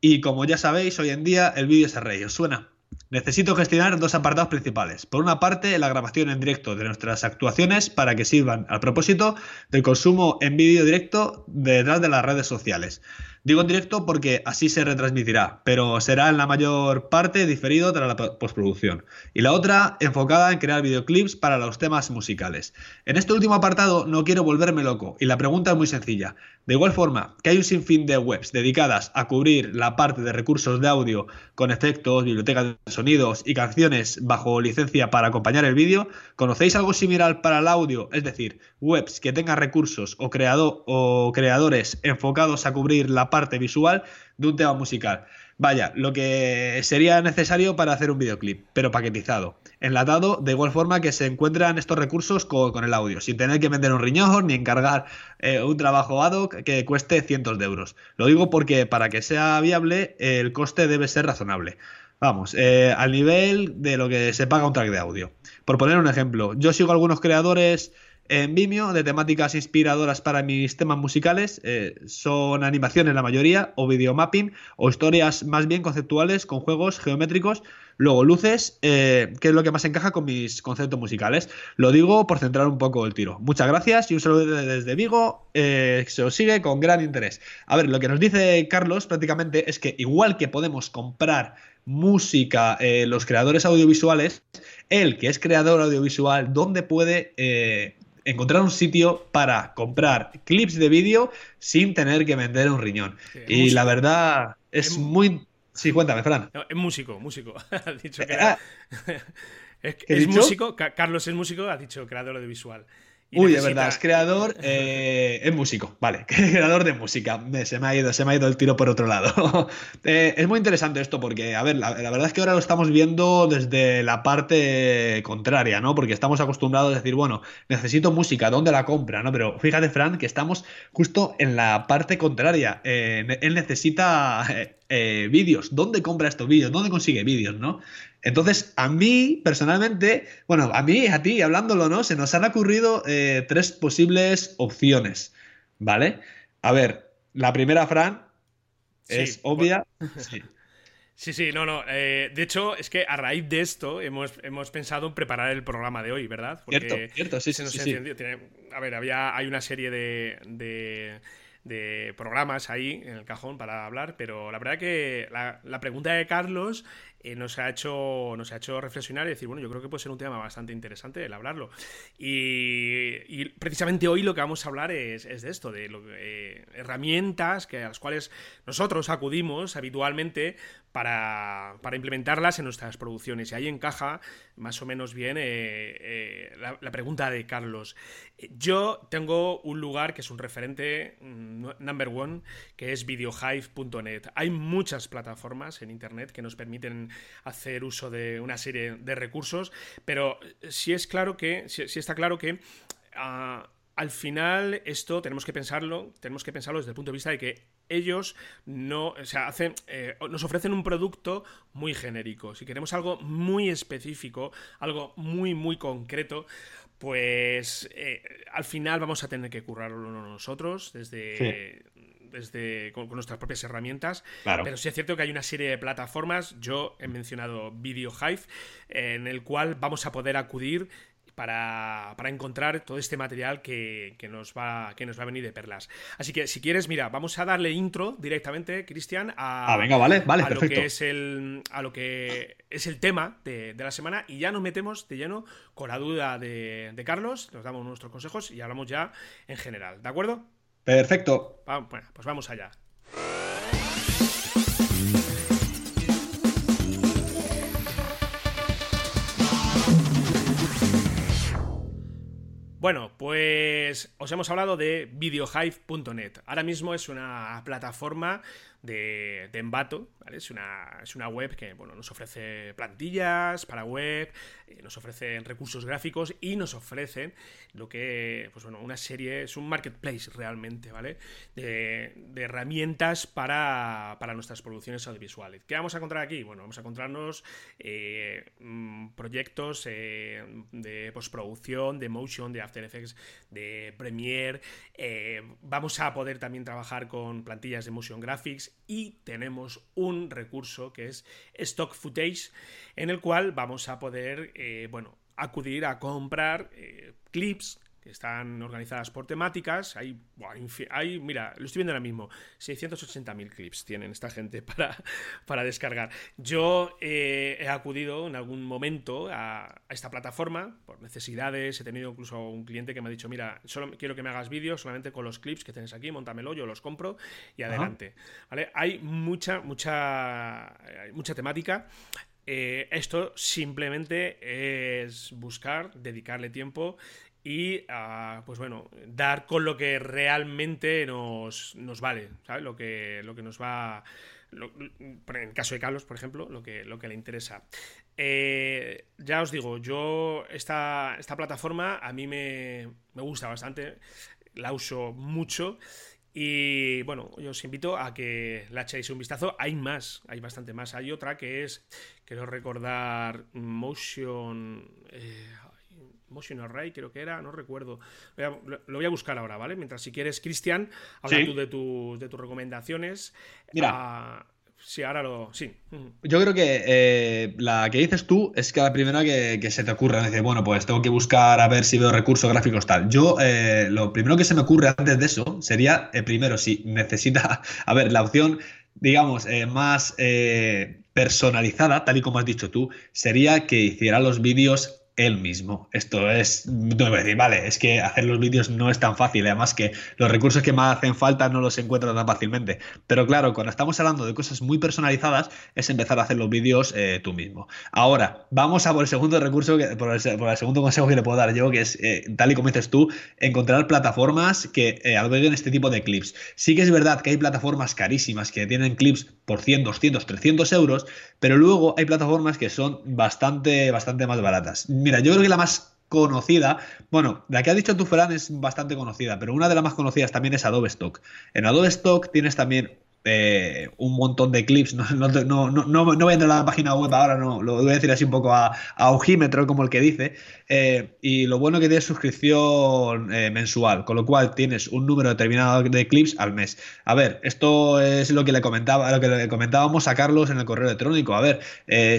y como ya sabéis, hoy en día el vídeo es el rey. ¿Os suena? Necesito gestionar dos apartados principales. Por una parte, la grabación en directo de nuestras actuaciones para que sirvan al propósito del consumo en vídeo directo detrás de las redes sociales. Digo en directo porque así se retransmitirá, pero será en la mayor parte diferido tras la postproducción. Y la otra, enfocada en crear videoclips para los temas musicales. En este último apartado no quiero volverme loco, y la pregunta es muy sencilla. De igual forma que hay un sinfín de webs dedicadas a cubrir la parte de recursos de audio con efectos, bibliotecas de sonidos y canciones bajo licencia para acompañar el vídeo, ¿conocéis algo similar para el audio? Es decir, webs que tengan recursos o, creado, o creadores enfocados a cubrir la parte parte visual de un tema musical. Vaya, lo que sería necesario para hacer un videoclip, pero paquetizado, enlatado de igual forma que se encuentran estos recursos con, el audio, sin tener que vender un riñón ni encargar eh, un trabajo ad hoc que cueste cientos de euros. Lo digo porque para que sea viable el coste debe ser razonable. Vamos, eh, al nivel de lo que se paga un track de audio. Por poner un ejemplo, yo sigo algunos creadores en Vimeo de temáticas inspiradoras para mis temas musicales. Eh, son animaciones la mayoría, o videomapping, o historias más bien conceptuales con juegos geométricos. Luego, luces, eh, que es lo que más encaja con mis conceptos musicales. Lo digo por centrar un poco el tiro. Muchas gracias y un saludo desde Vigo. Eh, se os sigue con gran interés. A ver, lo que nos dice Carlos prácticamente es que igual que podemos comprar música, los creadores audiovisuales, él que es creador audiovisual, ¿dónde puede encontrar un sitio para comprar clips de vídeo sin tener que vender un riñón. y la verdad es, muy... Sí, cuéntame, Fran. es músico, músico. ha dicho que ah. es, músico, Carlos es músico, ha dicho creador de Uy, de verdad, es creador, eh, es músico, vale, creador de música. Se me ha ido, se me ha ido el tiro por otro lado. Eh, es muy interesante esto porque, a ver, la, verdad es que ahora lo estamos viendo desde la parte contraria, ¿no? Porque estamos acostumbrados a decir, bueno, necesito música, ¿dónde la compra? ¿no? Pero fíjate, Fran, que estamos justo en la parte contraria. Eh, él necesita vídeos. ¿Dónde compra estos vídeos? ¿Dónde consigue vídeos, no? Entonces, a mí, personalmente, bueno, a mí, a ti, hablándolo, ¿no? Se nos han ocurrido eh, tres posibles opciones, ¿vale? A ver, la primera, Fran, es obvia. Sí. Sí, no, no. Eh, de hecho, es que a raíz de esto hemos, hemos, pensado en preparar el programa de hoy, ¿verdad? cierto, cierto, sí, sí, sí, a ver, había, hay una serie de, de, programas ahí en el cajón para hablar, pero la verdad que la, la pregunta de Carlos eh, nos, ha hecho, nos ha hecho reflexionar y decir, bueno, yo creo que puede ser un tema bastante interesante el hablarlo. Y, precisamente hoy lo que vamos a hablar es, de esto, de eh, herramientas que, a las cuales nosotros acudimos habitualmente para, implementarlas en nuestras producciones. Y ahí encaja más o menos bien eh, la, la, pregunta de Carlos. Yo tengo un lugar que es un referente mm, number one, que es videohive.net. Hay muchas plataformas en Internet que nos permiten hacer uso de una serie de recursos, pero sí es claro que, sí, está claro que ah, al final esto tenemos que pensarlo, tenemos que pensarlo desde el punto de vista de que ellos no, o sea, hacen, eh, nos ofrecen un producto muy genérico. Si queremos algo muy específico, algo muy, muy concreto, pues eh, al final vamos a tener que currarlo nosotros desde, desde, con, nuestras propias herramientas. Pero sí es cierto que hay una serie de plataformas, yo he mencionado Video Hive, en el cual vamos a poder acudir para, para, encontrar todo este material que, nos va, que nos va a venir de perlas. Así que si quieres, mira, vamos a darle intro directamente, Cristian, a, ah, venga, vale, vale, Lo que es el, a lo que es el tema de, la semana y ya nos metemos de lleno con la duda de, de Carlos, nos damos nuestros consejos y hablamos ya en general, ¿de acuerdo? Perfecto. bueno, pues vamos allá. Bueno, pues os hemos hablado de videohive.net. Ahora mismo es una plataforma de, de Envato, Es una, es una web que bueno, nos ofrece plantillas para web, eh, nos ofrece recursos gráficos y nos ofrece lo que, pues bueno, una serie, es un marketplace realmente, ¿vale? De, herramientas para, nuestras producciones audiovisuales. ¿Qué vamos a encontrar aquí? Bueno, vamos a encontrarnos eh, mm, proyectos eh, de postproducción, de motion, de After Effects, de Premiere. vamos a poder también trabajar con plantillas de motion graphics y tenemos un recurso que es Stock Footage en el cual vamos a poder, eh, bueno, acudir a comprar eh, clips están organizadas por temáticas. Hay, hay, mira, lo estoy viendo ahora mismo, 680.000 clips tienen esta gente para, para descargar. Yo eh, he acudido en algún momento a, esta plataforma por necesidades. He tenido incluso un cliente que me ha dicho, mira, solo quiero que me hagas vídeos solamente con los clips que tienes aquí, montamelo, yo los compro y adelante. ¿Vale? Hay mucha, mucha, mucha temática. Eh, esto simplemente es buscar, dedicarle tiempo y, ah, pues bueno, dar con lo que realmente nos, vale, ¿sabes? Lo que, lo que nos va... en el caso de Carlos, por ejemplo, lo que, lo que le interesa. Eh, ya os digo, yo esta, esta plataforma a mí me, me, gusta bastante, la uso mucho y bueno, yo os invito a que la echéis un vistazo. Hay más, hay bastante más. Hay otra que es, quiero recordar, Motion... Eh, Motion Array, creo que era, no recuerdo. Lo voy a buscar ahora, ¿vale? Mientras, si quieres, Cristian, habla tú de, de tus recomendaciones. Mira. Ah, sí, ahora lo. Sí. Yo creo que eh, la que dices tú es que la primera que, se te ocurre. Dice, bueno, pues tengo que buscar a ver si veo recursos gráficos tal. Yo, eh, lo primero que se me ocurre antes de eso sería, eh, primero, si necesita. A ver, la opción, digamos, más personalizada, tal y como has dicho tú, sería que hiciera los vídeos él mismo. Esto es, no voy a decir, vale, es que hacer los vídeos no es tan fácil, además que los recursos que más hacen falta no los encuentro tan fácilmente. Pero claro, cuando estamos hablando de cosas muy personalizadas, es empezar a hacer los vídeos eh, tú mismo. Ahora, vamos a por el segundo recurso, que, por, el, segundo consejo que le puedo dar yo, que es, eh, tal y como dices tú, encontrar plataformas que eh, alberguen este tipo de clips. Sí que es verdad que hay plataformas carísimas que tienen clips por 100, 200, 300 euros, pero luego hay plataformas que son bastante, bastante más baratas Mira, yo creo que la más conocida, bueno, la que ha dicho tu Ferran es bastante conocida, pero una de las más conocidas también es Adobe Stock. En Adobe Stock tienes también eh, un montón de clips. No, no, no, no, voy a entrar a la página web ahora, no, lo voy a decir así un poco a, ojímetro, como el que dice. Eh, y lo bueno que tienes suscripción eh, mensual, con lo cual tienes un número determinado de clips al mes. A ver, esto es lo que le comentaba, lo que le comentábamos a Carlos en el correo electrónico. A ver,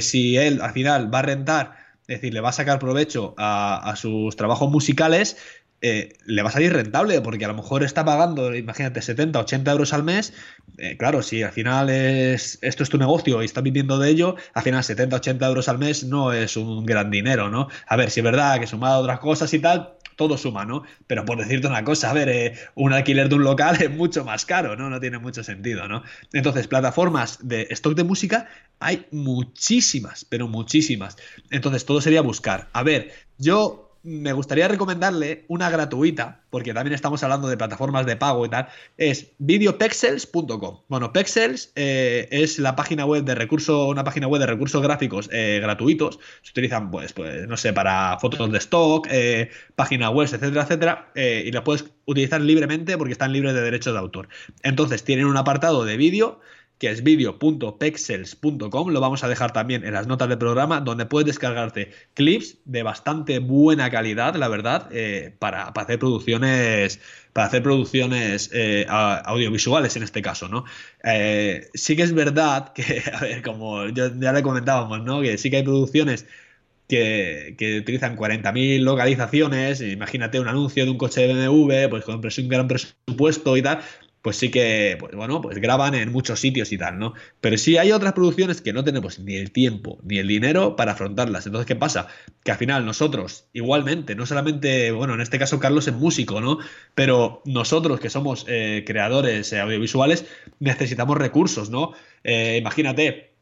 si él al final va a rentar es decir, le va a sacar provecho a, sus trabajos musicales, eh, le va a salir rentable, porque a lo mejor está pagando, imagínate, 70, 80 euros al mes. Eh, claro, si al final es, esto es tu negocio y estás viviendo de ello, al final 70, 80 euros al mes no es un gran dinero, ¿no? A ver, si es verdad que sumado a otras cosas y tal, todo suma, ¿no? Pero por decirte una cosa, a ver, eh, un alquiler de un local es mucho más caro, ¿no? No tiene mucho sentido, ¿no? Entonces, plataformas de stock de música hay muchísimas, pero muchísimas. Entonces, todo sería buscar. A ver, yo me gustaría recomendarle una gratuita, porque también estamos hablando de plataformas de pago y tal, es videopexels.com. Bueno, Pexels eh, es la página web de recursos, una página web de recursos gráficos eh, gratuitos. Se utilizan, pues, pues, no sé, para fotos de stock, eh, páginas web, etcétera, etcétera, y la puedes utilizar libremente porque están libres de derechos de autor. Entonces, tienen un apartado de vídeo que es video.pexels.com, lo vamos a dejar también en las notas del programa, donde puedes descargarte clips de bastante buena calidad, la verdad, eh, para, hacer producciones, para hacer producciones eh, audiovisuales en este caso, ¿no? Eh, sí que es verdad que, a ver, como ya, le comentábamos, ¿no? Que sí que hay producciones que, que, utilizan 40.000 localizaciones, imagínate un anuncio de un coche de BMW, pues con un gran presupuesto y tal, pues sí que, pues bueno, pues graban en muchos sitios y tal, ¿no? Pero sí hay otras producciones que no tenemos ni el tiempo ni el dinero para afrontarlas. Entonces, ¿qué pasa? Que al final nosotros, igualmente, no solamente, bueno, en este caso Carlos es músico, ¿no? Pero nosotros que somos eh, creadores eh, audiovisuales necesitamos recursos, ¿no? Eh, imagínate,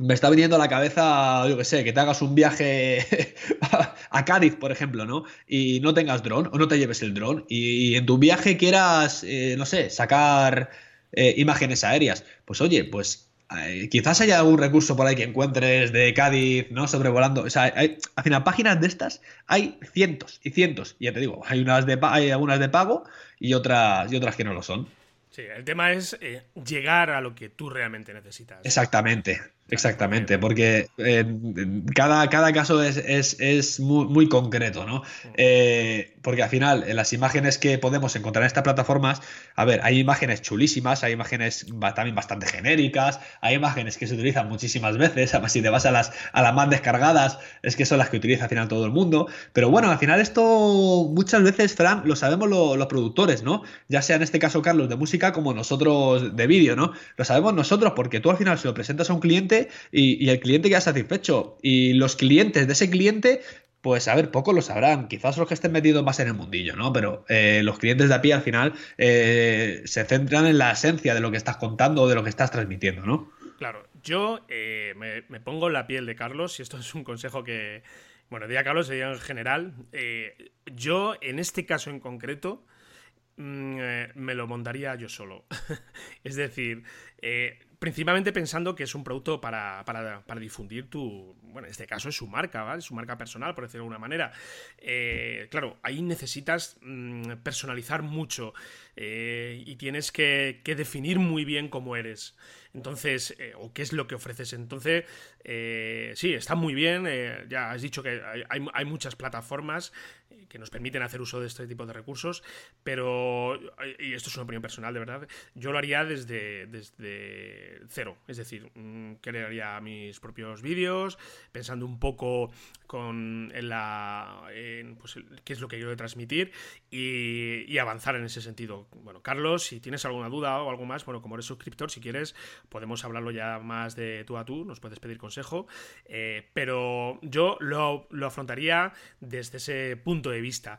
me está viniendo a la cabeza, yo que sé, que te hagas un viaje a Cádiz, por ejemplo, ¿no? Y no tengas dron o no te lleves el dron y, en tu viaje quieras, eh, no sé, sacar eh, imágenes aéreas. Pues oye, pues eh, quizás haya algún recurso por ahí que encuentres de Cádiz, ¿no? Sobrevolando. O sea, hay, al final, páginas de estas hay cientos y cientos. Y ya te digo, hay, unas de, hay algunas de pago y otras, y otras que no lo son. Sí, el tema es llegar a lo que tú realmente necesitas. Exactamente. Exactamente, porque eh, cada, cada, caso es, es, muy, muy, concreto, ¿no? Eh, porque al final, en las imágenes que podemos encontrar en estas plataformas, a ver, hay imágenes chulísimas, hay imágenes también bastante genéricas, hay imágenes que se utilizan muchísimas veces, además si te vas a las, a las más descargadas, es que son las que utiliza al final todo el mundo. Pero bueno, al final esto muchas veces, Fran, lo sabemos los productores, ¿no? Ya sea en este caso Carlos de música como nosotros de vídeo, ¿no? Lo sabemos nosotros porque tú al final se lo presentas a un cliente y, el cliente queda satisfecho. Y los clientes de ese cliente pues a ver, poco lo sabrán, quizás los que estén metidos más en el mundillo, ¿no? Pero eh, los clientes de a pie al final eh, se centran en la esencia de lo que estás contando o de lo que estás transmitiendo, ¿no? Claro, yo eh, me, pongo en la piel de Carlos, y esto es un consejo que, bueno, diría Carlos, sería en general, yo en este caso en concreto mm, me lo montaría yo solo. es decir, principalmente pensando que es un producto para, difundir tu, bueno, en este caso es su marca, ¿vale? Su marca personal, por decirlo de alguna manera. Eh, claro, ahí necesitas mm, personalizar mucho eh, y tienes que, definir muy bien cómo eres. Entonces, eh, o qué es lo que ofreces. Entonces, sí, está muy bien. ya has dicho que hay, hay muchas plataformas que nos permiten hacer uso de este tipo de recursos, pero, y esto es una opinión personal, de verdad, yo lo haría desde, desde cero, es decir, mm, crearía mis propios vídeos, pensando un poco con en la en, pues, qué es lo que quiero transmitir y, avanzar en ese sentido. Bueno, Carlos, si tienes alguna duda o algo más, bueno, como eres suscriptor, si quieres, podemos hablarlo ya más de tú a tú, nos puedes pedir consejo, eh, pero yo lo, lo afrontaría desde ese punto de vista.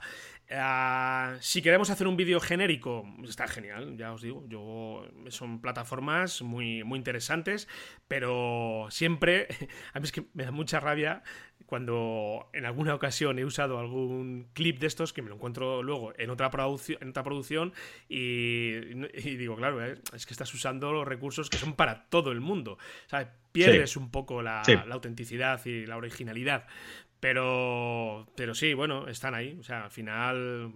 Ah, si queremos hacer un vídeo genérico, está genial, ya os digo. Yo, son plataformas muy, muy interesantes, pero siempre, a mí es que me da mucha rabia cuando en alguna ocasión he usado algún clip de estos que me lo encuentro luego en otra, producción, en otra producción y, digo, claro, eh, es que estás usando los recursos que son para todo el mundo. Pierdes un poco la, la autenticidad y la originalidad. Pero, pero sí, bueno, están ahí. O sea, al final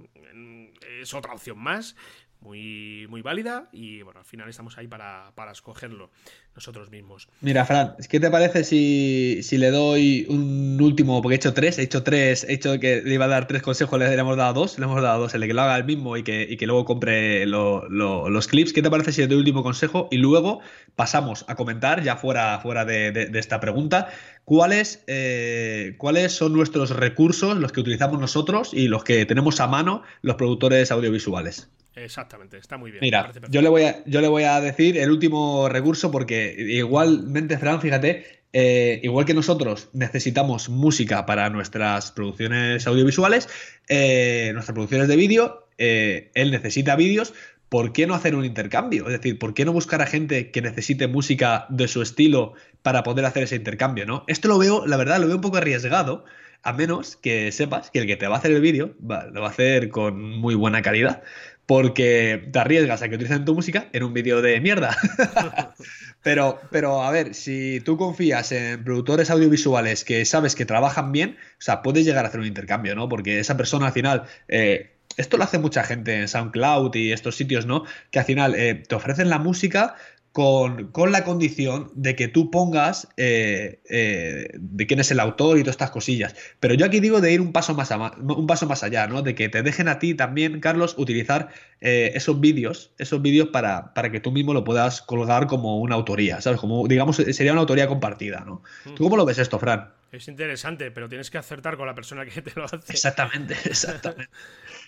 es otra opción más, muy, muy válida. Y bueno, al final estamos ahí para, para escogerlo nosotros mismos. Mira, Fran, ¿qué te parece si, si, le doy un último? Porque he hecho tres, he hecho tres, he hecho que le iba a dar tres consejos, le, hemos dado dos, le hemos dado dos, el de que lo haga el mismo y que, y que luego compre los clips. ¿Qué te parece si le doy el último consejo? Y luego pasamos a comentar, ya fuera, fuera de, esta pregunta, cuáles, eh, cuáles son nuestros recursos, los que utilizamos nosotros y los que tenemos a mano los productores audiovisuales. Exactamente, está muy bien. Mira, yo le, voy a, yo le voy a decir el último recurso porque igualmente, Fran, fíjate, eh, igual que nosotros necesitamos música para nuestras producciones audiovisuales, eh, nuestras producciones de vídeo, eh, él necesita vídeos. ¿Por qué no hacer un intercambio? Es decir, ¿por qué no buscar a gente que necesite música de su estilo para poder hacer ese intercambio? ¿no? Esto lo veo, la verdad, lo veo un poco arriesgado, a menos que sepas que el que te va a hacer el vídeo lo va a hacer con muy buena calidad porque te arriesgas a que utilicen tu música en un vídeo de mierda. pero, pero, a ver, si tú confías en productores audiovisuales que sabes que trabajan bien, o sea, puedes llegar a hacer un intercambio, ¿no? Porque esa persona al final... Eh, esto lo hace mucha gente en SoundCloud y estos sitios, ¿no? Que al final eh, te ofrecen la música, con, la condición de que tú pongas eh, eh, de quién es el autor y todas estas cosillas. Pero yo aquí digo de ir un paso más, un paso más allá, ¿no? De que te dejen a ti también, Carlos, utilizar eh, esos vídeos, esos vídeos para, para, que tú mismo lo puedas colgar como una autoría, ¿sabes? Como, digamos, sería una autoría compartida, ¿no? ¿Tú cómo lo ves esto, Fran? Es interesante, pero tienes que acertar con la persona que te lo hace. Exactamente, exactamente.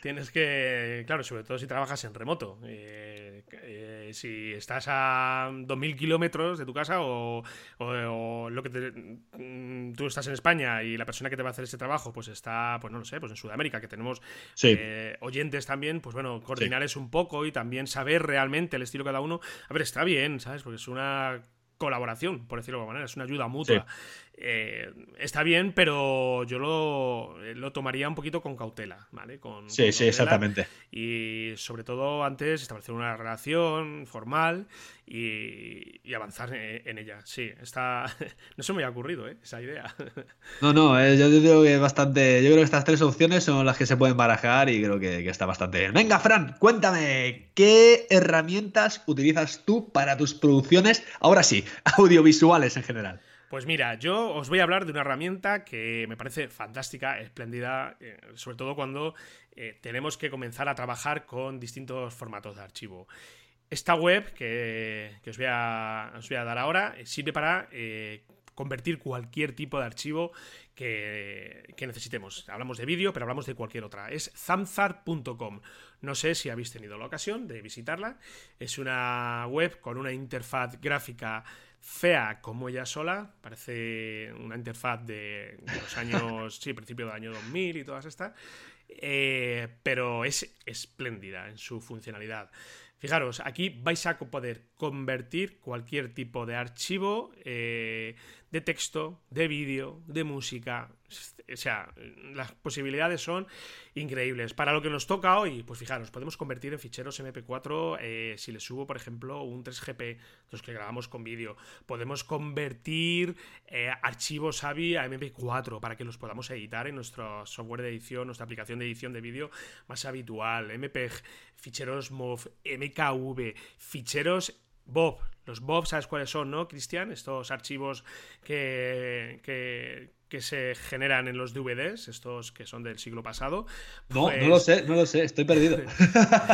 tienes que, claro, sobre todo si trabajas en remoto. Eh, eh, si estás a 2.000 kilómetros de tu casa o, lo que mm, tú estás en España y la persona que te va a hacer ese trabajo pues está, pues no lo sé, pues en Sudamérica, que tenemos eh, oyentes también, pues bueno, coordinarles un poco y también saber realmente el estilo de cada uno. A ver, está bien, ¿sabes? Porque es una colaboración, por decirlo de alguna manera, es una ayuda mutua. Eh, está bien, pero yo lo, lo, tomaría un poquito con cautela, ¿vale? Con, sí, sí, exactamente. Y sobre todo antes establecer una relación formal y, avanzar en, ella. Sí, está. no se me ha ocurrido, ¿eh? Esa idea. no, no, eh, yo creo que bastante. Yo creo que estas tres opciones son las que se pueden barajar y creo que, que está bastante bien. Venga, Fran, cuéntame, ¿qué herramientas utilizas tú para tus producciones? Ahora sí, audiovisuales en general. Pues mira, yo os voy a hablar de una herramienta que me parece fantástica, espléndida, eh, sobre todo cuando eh, tenemos que comenzar a trabajar con distintos formatos de archivo. Esta web que, os, voy a, dar ahora eh, sirve para convertir cualquier tipo de archivo que, que necesitemos. Hablamos de vídeo, pero hablamos de cualquier otra. Es zamzar.com. No sé si habéis tenido la ocasión de visitarla. Es una web con una interfaz gráfica fea como ella sola, parece una interfaz de, los años, sí, principio del año 2000 y todas estas, eh, pero es espléndida en su funcionalidad. Fijaros, aquí vais a poder convertir cualquier tipo de archivo eh, de texto, de vídeo, de música. O sea, las posibilidades son increíbles. Para lo que nos toca hoy, pues fijaros, podemos convertir en ficheros MP4 eh, si le subo, por ejemplo, un 3GP, los que grabamos con vídeo. Podemos convertir eh, archivos AVI a MP4 para que los podamos editar en nuestro software de edición, nuestra aplicación de edición de vídeo más habitual. MPEG, ficheros MOV, MKV, ficheros Bob. Los Bob, ¿sabes cuáles son, no, Cristian? Estos archivos que, que, que se generan en los DVDs, estos que son del siglo pasado. No, no lo pues sé, no lo sé, estoy perdido.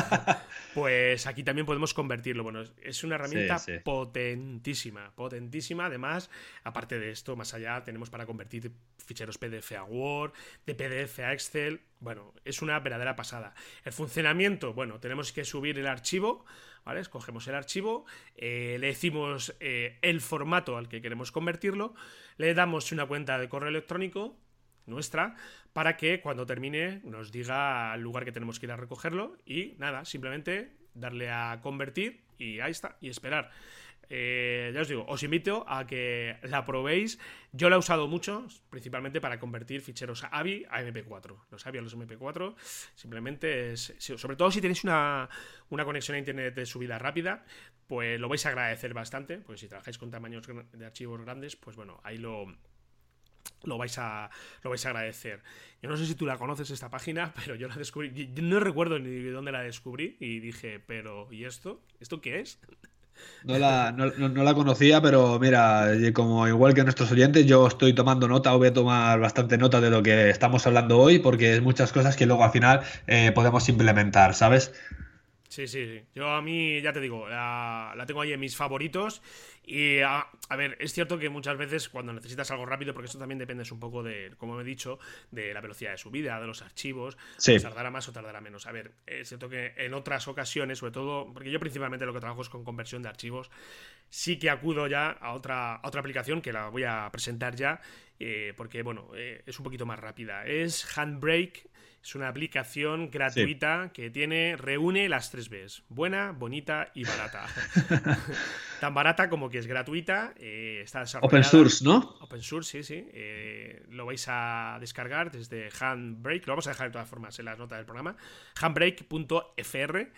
pues aquí también podemos convertirlo. Bueno, es una herramienta potentísima, potentísima. Además, aparte de esto, más allá, tenemos para convertir ficheros PDF a Word, de PDF a Excel. Bueno, es una verdadera pasada. El funcionamiento, bueno, tenemos que subir el archivo ¿vale? Escogemos el archivo, eh, le decimos eh, el formato al que queremos convertirlo, le damos una cuenta de correo electrónico nuestra para que cuando termine nos diga al lugar que tenemos que ir a recogerlo y nada, simplemente darle a convertir y ahí está, y esperar. Eh, ya os digo, os invito a que la probéis. Yo la he usado mucho, principalmente para convertir ficheros AVI a MP4. Los AVI a los MP4, simplemente es. Sobre todo si tenéis una, conexión a internet de subida rápida, pues lo vais a agradecer bastante. Pues si trabajáis con tamaños de archivos grandes, pues bueno, ahí lo, lo vais a lo vais a agradecer. Yo no sé si tú la conoces esta página, pero yo la descubrí, no recuerdo ni de dónde la descubrí y dije, pero ¿y esto? ¿Esto qué es? No la, no, la, conocía, pero mira, como igual que nuestros oyentes, yo estoy tomando nota, voy a tomar bastante nota de lo que estamos hablando hoy, porque es muchas cosas que luego al final eh, podemos implementar, ¿sabes? Sí, sí, sí. Yo a mí, ya te digo, la, tengo ahí en mis favoritos. Y a, ver, es cierto que muchas veces cuando necesitas algo rápido, porque esto también depende un poco de, como he dicho, de la velocidad de subida, de los archivos, pues tardará más o tardará menos. A ver, es cierto que en otras ocasiones, sobre todo, porque yo principalmente lo que trabajo es con conversión de archivos, sí que acudo ya a otra, otra aplicación que la voy a presentar ya, eh, porque bueno, eh, es un poquito más rápida. Es Handbrake es una aplicación gratuita que tiene, reúne las tres Bs. Buena, bonita y barata. Tan barata como que es gratuita. Eh, está Open source, ¿no? Open source, sí, sí. Eh, lo vais a descargar desde Handbrake. Lo vamos a dejar de todas formas en las notas del programa. Handbrake.fr.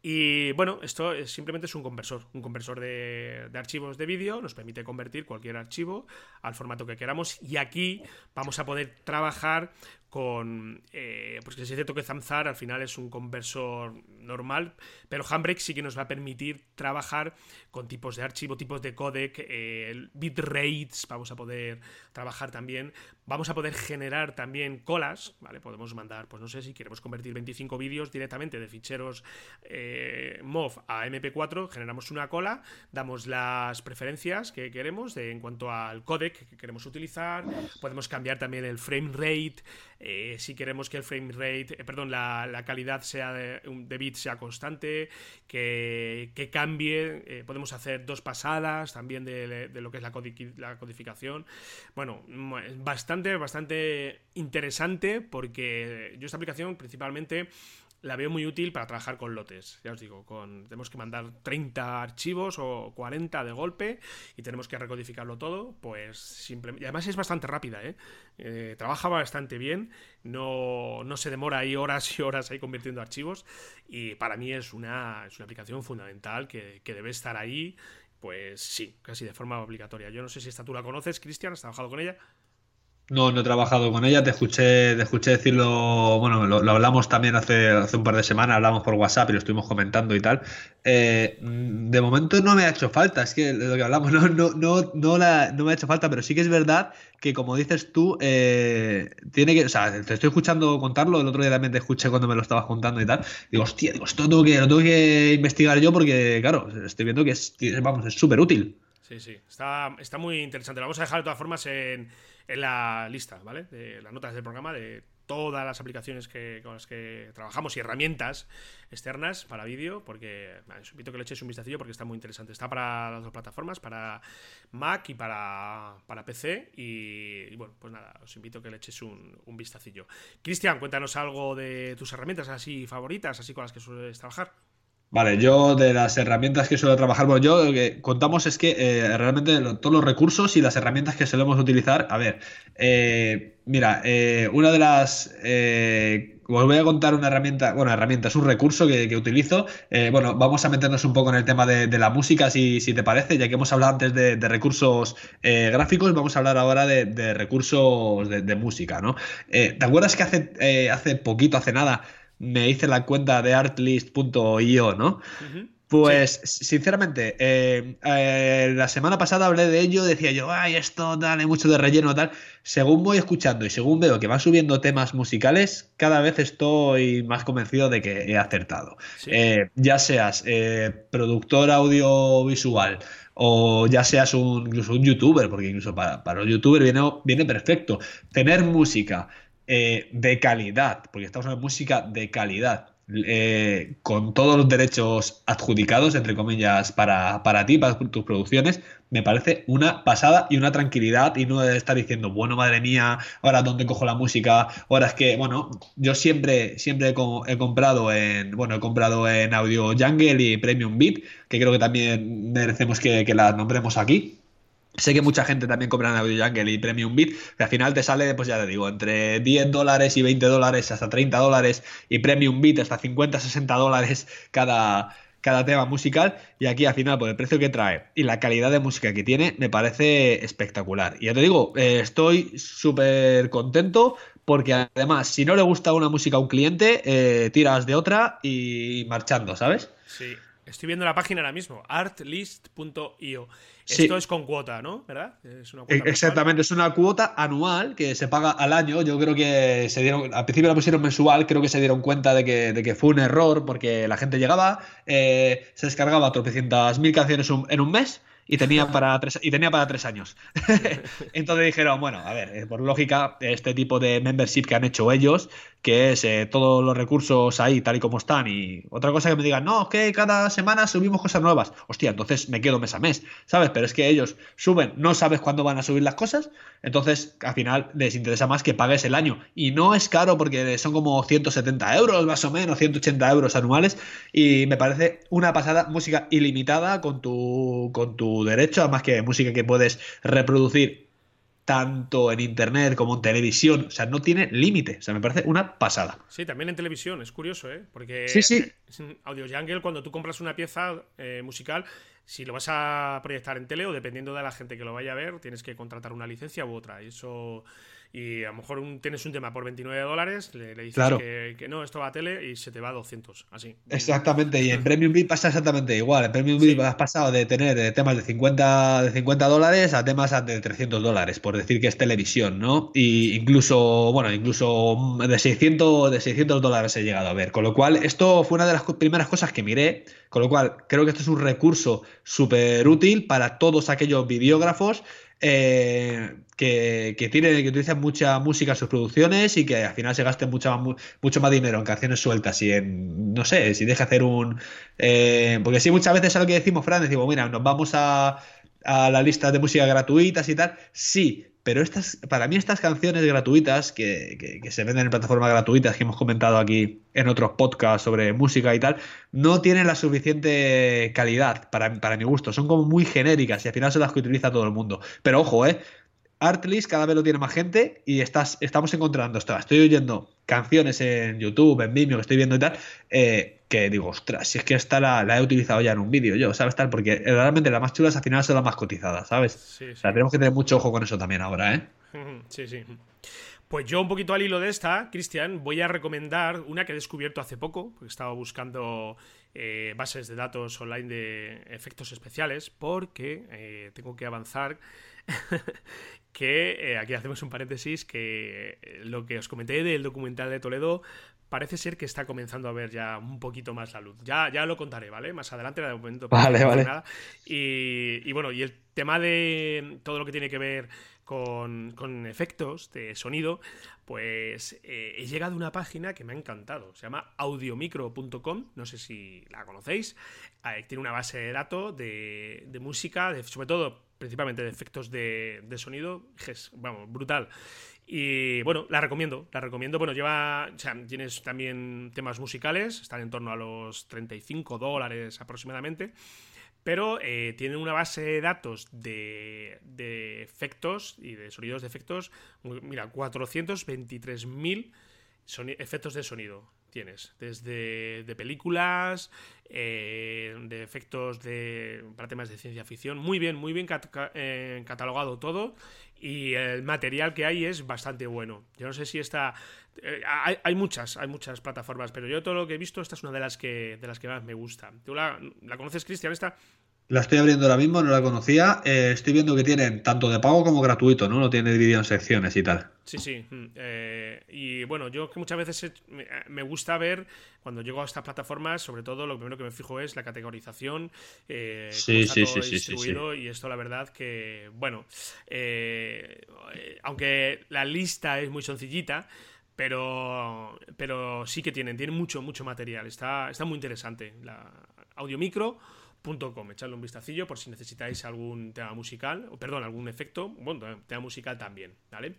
Y bueno, esto es, simplemente es un conversor, un conversor de, archivos de vídeo, nos permite convertir cualquier archivo al formato que queramos y aquí vamos a poder trabajar con. Eh, pues que es cierto que Zamzar al final es un conversor normal, pero Handbrake sí que nos va a permitir trabajar con tipos de archivo, tipos de codec, eh, bitrates, vamos a poder trabajar también. Vamos a poder generar también colas, ¿vale? Podemos mandar, pues no sé si queremos convertir 25 vídeos directamente de ficheros eh, MOV a MP4, generamos una cola, damos las preferencias que queremos en cuanto al codec que queremos utilizar, podemos cambiar también el frame rate, eh, si queremos que el frame rate, eh, perdón, la, calidad sea de, de, bit sea constante, que, cambie, eh, podemos hacer dos pasadas también de, lo que es la, la, codificación. Bueno, bastante, bastante interesante porque yo esta aplicación principalmente la veo muy útil para trabajar con lotes. Ya os digo, con, tenemos que mandar 30 archivos o 40 de golpe y tenemos que recodificarlo todo, pues simplemente... Además es bastante rápida, ¿eh? ¿eh? trabaja bastante bien, no, no, se demora ahí horas y horas ahí convirtiendo archivos y para mí es una, es una aplicación fundamental que, que debe estar ahí, pues sí, casi de forma obligatoria. Yo no sé si esta tú la conoces, Cristian, ¿has trabajado con ella? No, no he trabajado con ella, te escuché, te escuché decirlo, bueno, lo, hablamos también hace, hace un par de semanas, hablamos por WhatsApp y lo estuvimos comentando y tal. Eh, de momento no me ha hecho falta, es que lo que hablamos no, no, no, no, la, no me ha hecho falta, pero sí que es verdad que como dices tú, eh, tiene que, o sea, te estoy escuchando contarlo, el otro día también te escuché cuando me lo estabas contando y tal, digo, hostia, digo, esto tengo que, lo tengo que investigar yo porque, claro, estoy viendo que es, vamos, es súper útil. Sí, sí, está, está muy interesante. Lo vamos a dejar de todas formas en en la lista, ¿vale? De las notas del programa, de todas las aplicaciones que, con las que trabajamos y herramientas externas para vídeo, porque os invito a que le echéis un vistacillo porque está muy interesante. Está para las dos plataformas, para Mac y para, para PC. Y, bueno, pues nada, os invito a que le echéis un, un vistacillo. Cristian, cuéntanos algo de tus herramientas así favoritas, así con las que sueles trabajar. Vale, yo de las herramientas que suelo trabajar, bueno, yo lo que contamos es que eh, realmente todos los recursos y las herramientas que solemos utilizar, a ver, eh, mira, eh, una de las, os voy a contar una herramienta, bueno, herramienta, es un recurso que, utilizo, bueno, vamos a meternos un poco en el tema de, la música, si, si, te parece, ya que hemos hablado antes de, recursos gráficos, vamos a hablar ahora de, recursos de, música, ¿no? ¿Te acuerdas que hace, hace poquito, hace nada, me hice la cuenta de artlist.io, ¿no? Pues, sinceramente, eh, eh, la semana pasada hablé de ello, decía yo, ay, esto dale mucho de relleno, tal. Según voy escuchando y según veo que van subiendo temas musicales, cada vez estoy más convencido de que he acertado. Eh, ya seas productor audiovisual o ya seas un, incluso un youtuber, porque incluso para, youtubers viene, viene perfecto. Tener música eh, de calidad, porque estamos hablando de música de calidad, eh, con todos los derechos adjudicados, entre comillas, para, para ti, para tus producciones, me parece una pasada y una tranquilidad y no estar diciendo, bueno, madre mía, ahora dónde cojo la música, ahora es que, bueno, yo siempre, siempre he, comprado en, bueno, he comprado en Audio Jungle y Premium Beat, que creo que también merecemos que, que la nombremos aquí. Sé que mucha gente también compra en Audio Jungle y Premium Beat, que al final te sale, pues ya te digo, entre 10 dólares y 20 dólares hasta 30 dólares y Premium Beat hasta 50, 60 dólares cada, cada tema musical y aquí al final por el precio que trae y la calidad de música que tiene me parece espectacular. Y ya te digo, eh, estoy súper contento porque además si no le gusta una música a un cliente, eh, tiras de otra y marchando, ¿sabes? Sí, estoy viendo la página ahora mismo, artlist.io. Esto es con cuota, ¿no? ¿Verdad? Exactamente, es una cuota anual que se paga al año. Yo creo que se dieron, al principio la pusieron mensual, creo que se dieron cuenta de que, fue un error porque la gente llegaba, eh, se descargaba tropecientas mil canciones en un mes y tenía para tres, y tenía para tres años. Entonces dijeron, bueno, a ver, eh, por lógica, este tipo de membership que han hecho ellos, que es eh, todos los recursos ahí tal y como están, y otra cosa que me digan, no, que cada semana subimos cosas nuevas. Hostia, entonces me quedo mes a mes, ¿sabes? Pero es que ellos suben, no sabes cuándo van a subir las cosas, entonces al final les interesa más que pagues el año. Y no es caro porque son como 170 euros más o menos, 180 euros anuales, y me parece una pasada música ilimitada con tu, con tu derecho, además que música que puedes reproducir tanto en internet como en televisión, o sea, no tiene límite, o sea, me parece una pasada. Sí, también en televisión, es curioso, ¿eh? Porque sí, sí. Audio Jungle, cuando tú compras una pieza eh, musical, si lo vas a proyectar en tele o dependiendo de la gente que lo vaya a ver, tienes que contratar una licencia u otra, y eso y a lo mejor tienes un tema por 29 dólares, le, dices que, no, esto va a tele y se te va a 200, así. Exactamente, y en Premium VIP pasa exactamente igual. En Premium VIP has pasado de tener temas de 50, de 50 dólares a temas de 300 dólares, por decir que es televisión, ¿no? Y incluso, bueno, incluso de 600, de 600 dólares he llegado a ver. Con lo cual, esto fue una de las primeras cosas que miré, con lo cual creo que esto es un recurso súper útil para todos aquellos videógrafos eh, que, que, tiene, que utilizan mucha música en sus producciones y que al final se gasten mucho más, mucho más dinero en canciones sueltas y en, no sé, si deja hacer un... Eh, porque sí, muchas veces es que decimos, Fran, decimos, mira, nos vamos a, a la lista de música gratuitas y tal. Sí, pero estas, para mí estas canciones gratuitas que, se venden en plataformas gratuitas que hemos comentado aquí en otros podcasts sobre música y tal, no tienen la suficiente calidad para, para mi gusto. Son como muy genéricas y al final son las que utiliza todo el mundo. Pero ojo, ¿eh? Artlist cada vez lo tiene más gente y estás, estamos encontrando, estoy oyendo canciones en YouTube, en Vimeo, que estoy viendo y tal, eh, que digo, ostras, si es que esta la, he utilizado ya en un vídeo yo, ¿sabes? Tal, porque realmente las más chulas al final son las más cotizadas, ¿sabes? Sí, O sea, tenemos que tener mucho ojo con eso también ahora, ¿eh? Sí, sí. Pues yo un poquito al hilo de esta, Cristian, voy a recomendar una que he descubierto hace poco, porque estaba buscando eh, bases de datos online de efectos especiales, porque eh, tengo que avanzar que eh, aquí hacemos un paréntesis, que eh, lo que os comenté del documental de Toledo parece ser que está comenzando a ver ya un poquito más la luz. Ya, ya lo contaré, ¿vale? Más adelante, de momento. Vale, vale. Y, bueno, y el tema de todo lo que tiene que ver con, efectos de sonido, pues eh, he llegado a una página que me ha encantado. Se llama audiomicro.com, no sé si la conocéis. tiene una base de datos de, música, de, sobre todo principalmente de efectos de, sonido, es, vamos, brutal. Y bueno, la recomiendo, la recomiendo. Bueno, lleva, o sea, tienes también temas musicales, están en torno a los 35 dólares aproximadamente, pero eh, tiene una base de datos de, de, efectos y de sonidos de efectos, mira, 423.000 efectos de sonido tienes, desde de películas, eh, de efectos de, para temas de ciencia ficción, muy bien, muy bien eh, catalogado todo y el material que hay es bastante bueno. Yo no sé si está... Eh, hay, muchas, hay muchas plataformas, pero yo todo lo que he visto, esta es una de las que, de las que más me gusta. ¿Tú la, la conoces, Cristian, esta? La estoy abriendo ahora mismo, no la conocía. Eh, estoy viendo que tienen tanto de pago como gratuito, ¿no? Lo tiene dividido en secciones y tal. Sí, sí. Mm, eh, y bueno, yo que muchas veces me gusta ver, cuando llego a estas plataformas, sobre todo lo primero que me fijo es la categorización. Eh, sí, sí, sí, sí, Y esto, la verdad, que, bueno, aunque la lista es muy sencillita, pero, pero sí que tienen, tienen mucho, mucho material. Está, está muy interesante. La audio micro .com. Echadle un vistacillo por si necesitáis algún tema musical, perdón, algún efecto, bueno, tema musical también, ¿vale?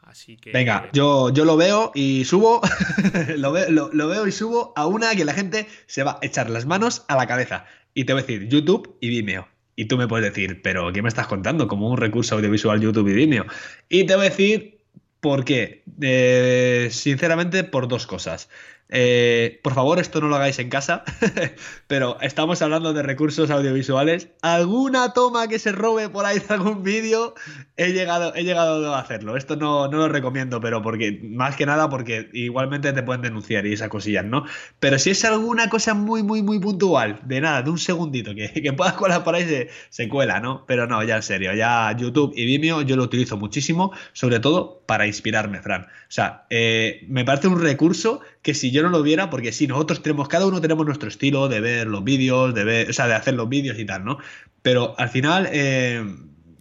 Así que. Venga, yo, yo lo veo y subo, lo, veo y subo a una que la gente se va a echar las manos a la cabeza. Y te voy a decir YouTube y Vimeo. Y tú me puedes decir, pero ¿qué me estás contando? Como un recurso audiovisual YouTube y Vimeo. Y te voy a decir por qué. Eh, sinceramente, por dos cosas. Eh, por favor, esto no lo hagáis en casa, pero estamos hablando de recursos audiovisuales. Alguna toma que se robe por ahí de algún vídeo, he llegado, he llegado a hacerlo. Esto no, no, lo recomiendo, pero porque, más que nada, porque igualmente te pueden denunciar y esas cosillas, ¿no? Pero si es alguna cosa muy, muy, muy puntual, de nada, de un segundito, que, que puedas colar por ahí, se, cuela, ¿no? Pero no, ya en serio, ya YouTube y Vimeo yo lo utilizo muchísimo, sobre todo para inspirarme, Fran. O sea, eh, me parece un recurso que si yo no lo viera, porque si nosotros tenemos, cada uno tenemos nuestro estilo de ver los vídeos, de ver, o sea, de hacer los vídeos y tal, ¿no? Pero al final, eh,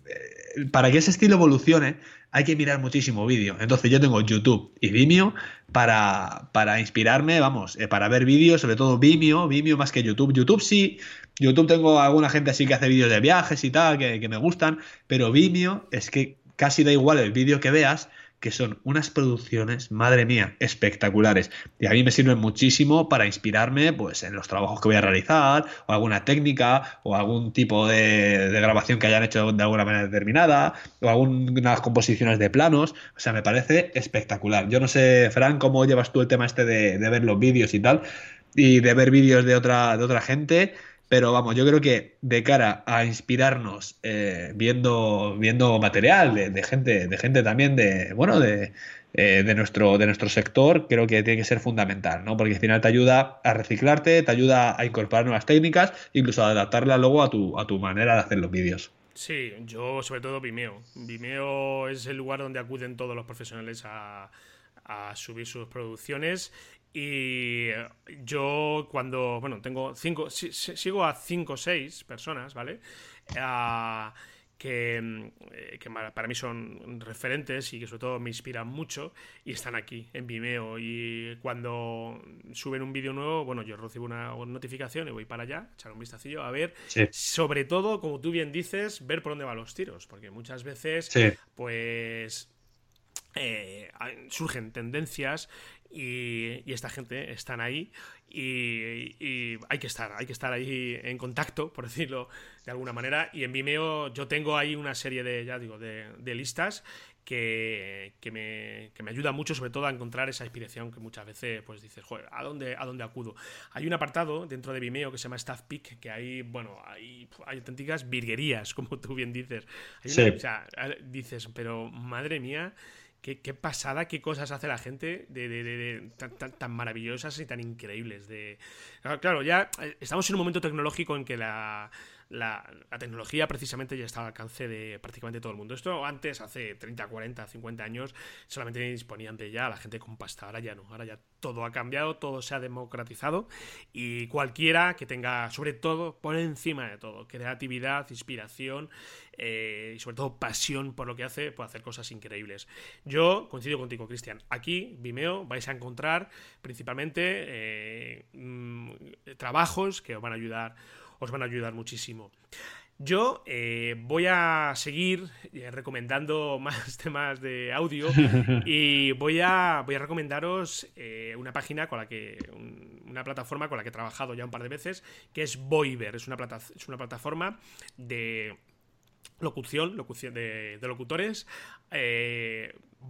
eh, para que ese estilo evolucione, hay que mirar muchísimo vídeo. Entonces yo tengo YouTube y Vimeo para, para inspirarme, vamos, eh, para ver vídeos, sobre todo Vimeo, Vimeo más que YouTube. YouTube sí, YouTube tengo alguna gente así que hace vídeos de viajes y tal, que, que me gustan, pero Vimeo es que casi da igual el vídeo que veas, que son unas producciones, madre mía, espectaculares. Y a mí me sirven muchísimo para inspirarme pues, en los trabajos que voy a realizar, o alguna técnica, o algún tipo de, grabación que hayan hecho de alguna manera determinada, o algunas composiciones de planos. O sea, me parece espectacular. Yo no sé, Fran, cómo llevas tú el tema este de, ver los vídeos y tal, y de ver vídeos de otra, de otra gente. Pero vamos, yo creo que de cara a inspirarnos eh, viendo, viendo material de, gente, de gente también de, bueno, de, eh, de, nuestro, de nuestro sector, creo que tiene que ser fundamental, ¿no? Porque al final te ayuda a reciclarte, te ayuda a incorporar nuevas técnicas, incluso a adaptarla luego a tu, a tu manera de hacer los vídeos. Sí, yo sobre todo Vimeo. Vimeo es el lugar donde acuden todos los profesionales a, a subir sus producciones y yo cuando, bueno, tengo cinco, sigo a cinco o seis personas, ¿vale? que, eh, que, para mí son referentes y que sobre todo me inspiran mucho y están aquí en Vimeo. Y cuando suben un vídeo nuevo, bueno, yo recibo una notificación y voy para allá, echar un vistacillo a ver, sobre todo, como tú bien dices, ver por dónde van los tiros, porque muchas veces, pues... Eh, surgen tendencias y, esta gente están ahí y, hay que estar, hay que estar ahí en contacto, por decirlo de alguna manera. Y en Vimeo yo tengo ahí una serie de, ya digo, de, listas que, me, que, me, ayuda mucho, sobre todo a encontrar esa inspiración que muchas veces pues dices, joder, ¿a dónde, ¿a dónde acudo? Hay un apartado dentro de Vimeo que se llama Staff Pick, que hay, bueno, hay, hay auténticas virguerías, como tú bien dices. o sea, dices, pero madre mía Qué, pasada, qué cosas hace la gente de, tan, maravillosas y tan increíbles. De... Claro, ya eh, estamos en un momento tecnológico en que la, la, tecnología precisamente ya está al alcance de prácticamente todo el mundo. Esto antes, hace 30, 40, 50 años, solamente disponían de ya la gente con pasta. Ahora ya no. Ahora ya todo ha cambiado, todo se ha democratizado y cualquiera que tenga, sobre todo, por encima de todo, creatividad, inspiración eh, y sobre todo pasión por lo que hace, puede hacer cosas increíbles. Yo coincido contigo, Cristian. Aquí, Vimeo, vais a encontrar principalmente eh, mm, trabajos que os van a ayudar os van a ayudar muchísimo. Yo eh, voy a seguir eh, recomendando más temas de audio y voy a, voy a recomendaros eh, una página con la que. una plataforma con la que he trabajado ya un par de veces, que es Voiver. Es una, plata, es una plataforma de locución, locución de, de locutores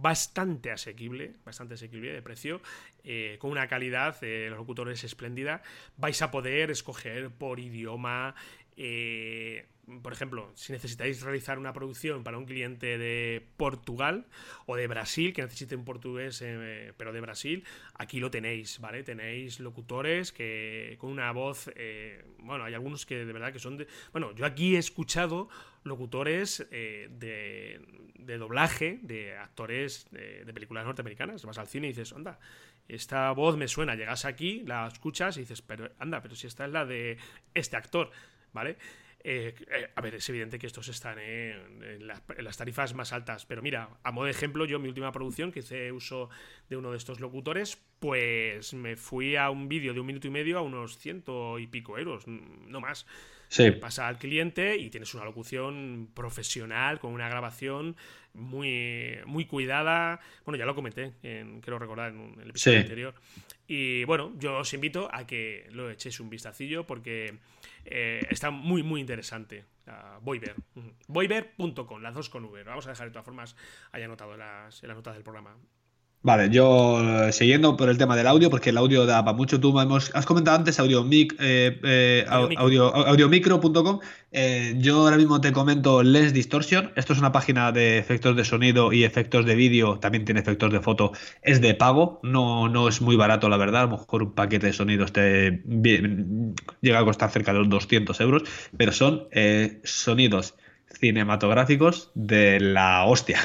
bastante asequible, bastante asequible de precio, eh, con una calidad de los locutores espléndida. Vais a poder escoger por idioma. Eh, por ejemplo, si necesitáis realizar una producción para un cliente de Portugal o de Brasil, que necesite un portugués, eh, pero de Brasil, aquí lo tenéis, ¿vale? Tenéis locutores que con una voz, bueno, hay algunos que de verdad que son de... Bueno, yo aquí he escuchado locutores de, de, doblaje de actores de, de películas norteamericanas. Vas al cine y dices, onda, esta voz me suena, llegas aquí, la escuchas y dices, pero anda, pero si esta es la de este actor, ¿vale? Eh, eh, a ver, es evidente que estos están en, las, tarifas más altas, pero mira, a modo de ejemplo, yo mi última producción que hice uso de uno de estos locutores, pues me fui a un vídeo de un minuto y medio a unos ciento y pico euros, no más. Sí. Pasa al cliente y tienes una locución profesional con una grabación muy, muy cuidada. Bueno, ya lo comenté, en, quiero recordar, en el episodio anterior. Y bueno, yo os invito a que lo echéis un vistacillo porque eh, está muy, muy interesante. Uh, Voiver. Voiver.com, las dos con V. vamos a dejar de todas formas ahí anotado en las, en las notas del programa. Vale, yo eh, siguiendo por el tema del audio, porque el audio da para mucho. Tú hemos, has comentado antes AudioMic, eh, eh, audio, audiomicro.com. Eh, yo ahora mismo te comento Lens Distortion. Esto es una página de efectos de sonido y efectos de vídeo. También tiene efectos de foto. Es de pago, no, no es muy barato, la verdad. A lo mejor un paquete de sonidos te llega a costar cerca de los 200 euros, pero son sonidos cinematográficos de la hostia.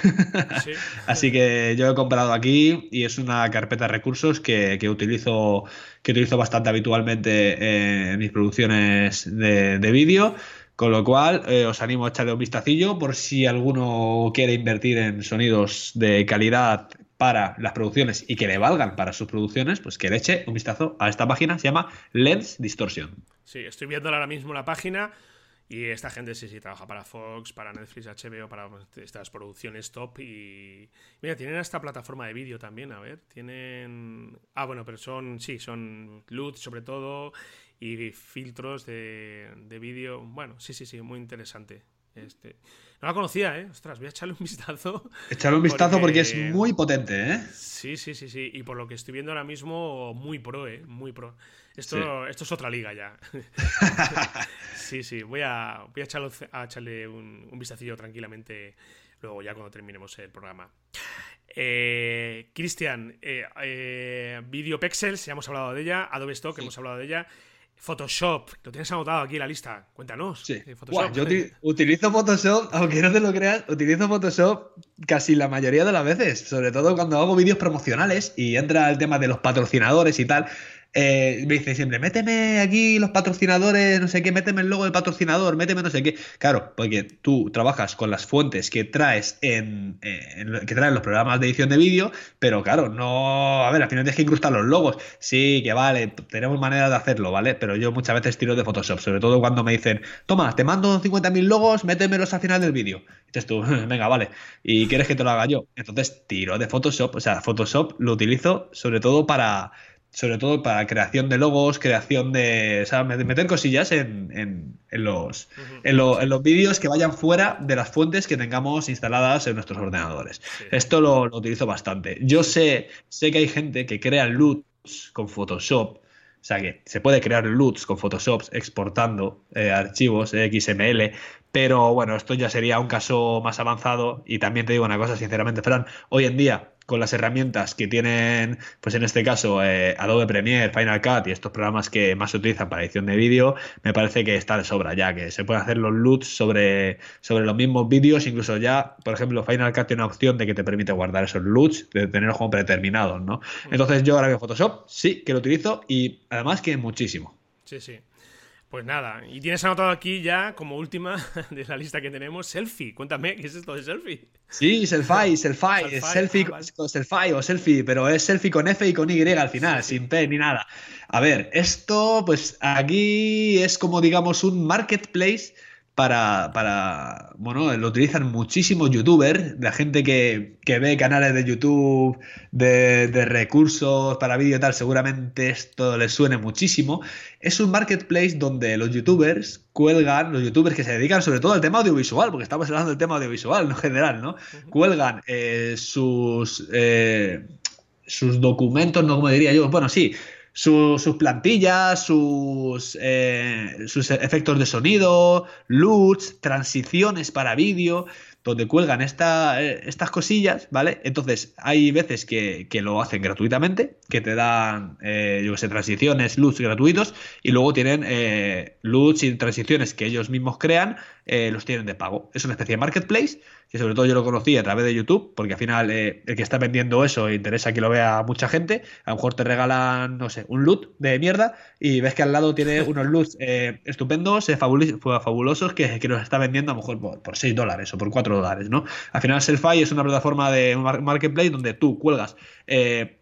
Así que yo he comprado aquí y es una carpeta de recursos que, utilizo, que utilizo bastante habitualmente en mis producciones de, vídeo. Con lo cual, eh, os animo a echarle un vistacillo por si alguno quiere invertir en sonidos de calidad para las producciones y que le valgan para sus producciones, pues que le eche un vistazo a esta página, se llama Lens Distortion. Sí, estoy viendo ahora mismo la página. Y esta gente sí, sí, trabaja para Fox, para Netflix, HBO, para estas producciones top. Y mira, tienen esta plataforma de vídeo también, a ver. Tienen... Ah, bueno, pero son, sí, son luz sobre todo y filtros de, de vídeo. Bueno, sí, sí, sí, muy interesante. Este, no la conocía, ¿eh? Ostras, voy a echarle un vistazo. Echarle un vistazo porque... es muy potente, ¿eh? Sí, sí, sí, sí. Y por lo que estoy viendo ahora mismo, muy pro, ¿eh? Muy pro. Esto, esto es otra liga ya. sí, sí. Voy a, voy a echarle, un, un vistacillo tranquilamente luego ya cuando terminemos el programa. Eh, Cristian, eh, eh, Video Pexels, ya hemos hablado de ella. Adobe Stock, hemos hablado de ella. Photoshop, lo tienes anotado aquí en la lista. Cuéntanos. Sí. Eh, yo utilizo Photoshop, aunque no te lo creas, utilizo Photoshop casi la mayoría de las veces, sobre todo cuando hago vídeos promocionales y entra el tema de los patrocinadores y tal. Eh, me dice siempre, méteme aquí los patrocinadores, no sé qué, méteme el logo del patrocinador, méteme no sé qué. Claro, porque tú trabajas con las fuentes que traes en, que traen los programas de edición de vídeo, pero claro, no, a ver, al final tienes que incrustar los logos. Sí, que vale, tenemos manera de hacerlo, ¿vale? Pero yo muchas veces tiro de Photoshop, sobre todo cuando me dicen, toma, te mando 50.000 logos, métemelos al final del vídeo. Entonces tú, venga, vale, y quieres que te lo haga yo. Entonces tiro de Photoshop, o sea, Photoshop lo utilizo sobre todo para sobre todo para creación de logos, creación de. O sea, meter cosillas en, los, en, los vídeos que vayan fuera de las fuentes que tengamos instaladas en nuestros ordenadores. Esto lo, utilizo bastante. Yo sé, sé que hay gente que crea LUTs con Photoshop. O sea que se puede crear LUTs con Photoshop exportando eh, archivos XML, pero bueno, esto ya sería un caso más avanzado. Y también te digo una cosa, sinceramente, Fran, hoy en día con las herramientas que tienen, pues en este caso, eh, Adobe Premiere, Final Cut y estos programas que más se utilizan para edición de vídeo, me parece que está de sobra ya, que se pueden hacer los LUTs sobre, sobre los mismos vídeos, incluso ya, por ejemplo, Final Cut tiene una opción de que te permite guardar esos LUTs, de tenerlos como predeterminados, ¿no? Entonces yo ahora veo Photoshop, sí, que lo utilizo y además que muchísimo. Sí, sí. Pues nada, y tienes anotado aquí ya como última de la lista que tenemos, selfie. Cuéntame, ¿qué es esto de selfie? Sí, selfie, selfie, selfie, ah, selfie o selfie, pero es selfie con F y con Y al final, sin P ni nada. A ver, esto, pues aquí es como digamos un marketplace para, para, bueno, lo utilizan muchísimos youtubers, la gente que, ve canales de YouTube de, recursos para vídeo y tal, seguramente esto les suene muchísimo. Es un marketplace donde los youtubers cuelgan, los youtubers que se dedican sobre todo al tema audiovisual, porque estamos hablando del tema audiovisual en general, ¿no? Cuelgan eh, sus, eh, sus documentos, no como diría yo, bueno, sí, sus plantillas, sus, eh, sus efectos de sonido, LUTs, transiciones para vídeo, donde cuelgan esta, eh, estas cosillas, ¿vale? Entonces, hay veces que, lo hacen gratuitamente, que te dan, eh, yo sé, transiciones, LUTs gratuitos, y luego tienen eh, LUTs y transiciones que ellos mismos crean, los tienen de pago. Es una especie de marketplace que sobre todo yo lo conocí a través de YouTube, porque al final eh, el que está vendiendo eso interesa que lo vea mucha gente. A lo mejor te regalan, no sé, un loot de mierda y ves que al lado tiene unos loots eh, estupendos, eh, fabulosos, que, que los está vendiendo a lo mejor por, 6 dólares o por 4 dólares, ¿no? Al final Selfie es una plataforma de marketplace donde tú cuelgas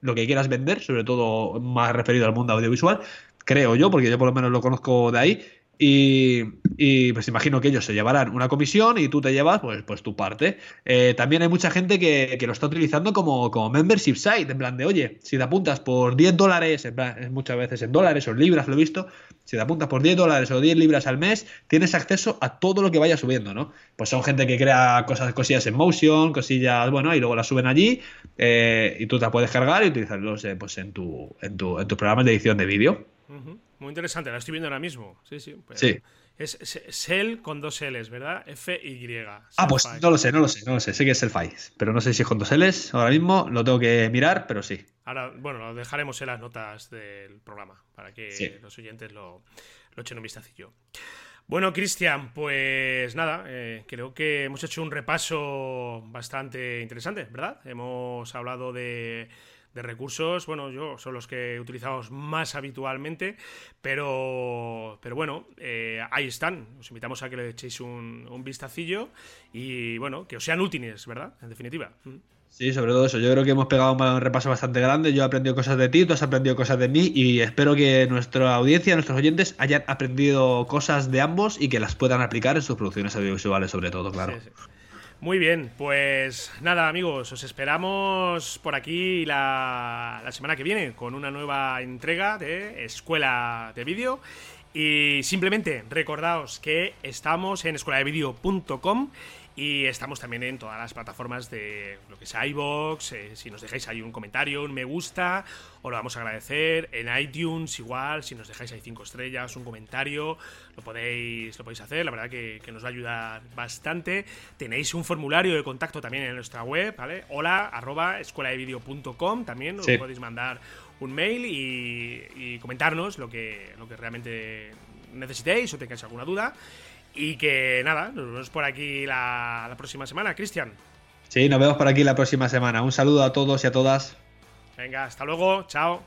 lo que quieras vender, sobre todo más referido al mundo audiovisual, creo yo, porque yo por lo menos lo conozco de ahí y, pues imagino que ellos se llevarán una comisión y tú te llevas pues, pues tu parte. Eh, también hay mucha gente que, lo está utilizando como, como membership site, en plan de, oye, si te apuntas por 10 dólares, muchas veces en dólares o en libras, lo he visto, si te apuntas por 10 dólares o 10 libras al mes, tienes acceso a todo lo que vaya subiendo, ¿no? Pues son gente que crea cosas, cosillas en Motion, cosillas, bueno, y luego las suben allí eh, y tú te las puedes cargar y utilizarlos eh, pues en tu, en tu, en tu programa de edición de vídeo. Muy interesante, la estoy viendo ahora mismo. Sí, sí. Pues sí. Es Cell con dos L's, ¿verdad? F-Y. Ah, pues no lo sé, no lo sé, no lo sé. Sé que es Selfie, pero no sé si es con dos L's ahora mismo. Lo tengo que mirar, pero sí. Ahora, bueno, lo dejaremos en las notas del programa para que los oyentes lo, echen un vistacillo. Bueno, Cristian, pues nada, eh, creo que hemos hecho un repaso bastante interesante, ¿verdad? Hemos hablado de de recursos, bueno, yo son los que utilizamos más habitualmente, pero, pero bueno, eh, ahí están. Os invitamos a que le echéis un, un vistacillo y bueno, que os sean útiles, ¿verdad? En definitiva. Mm. Sí, sobre todo eso. Yo creo que hemos pegado un repaso bastante grande. Yo he aprendido cosas de ti, tú has aprendido cosas de mí y espero que nuestra audiencia, nuestros oyentes hayan aprendido cosas de ambos y que las puedan aplicar en sus producciones audiovisuales, sobre todo, claro. Muy bien, pues nada amigos, os esperamos por aquí la, semana que viene con una nueva entrega de Escuela de Vídeo. Y simplemente recordaos que estamos en escueladevideo.com y estamos también en todas las plataformas de lo que es iBox. Eh, si nos dejáis ahí un comentario, un me gusta, os lo vamos a agradecer. En iTunes, igual, si nos dejáis ahí cinco estrellas, un comentario, lo podéis, lo podéis hacer. La verdad que, nos va a ayudar bastante. Tenéis un formulario de contacto también en nuestra web, ¿vale? Hola, arroba escueladevideo.com. También os podéis mandar un mail y, comentarnos lo que, lo que realmente necesitéis o tengáis alguna duda. Y que nada, nos vemos por aquí la, la próxima semana, Cristian. Sí, nos vemos por aquí la próxima semana. Un saludo a todos y a todas. Venga, hasta luego, chao.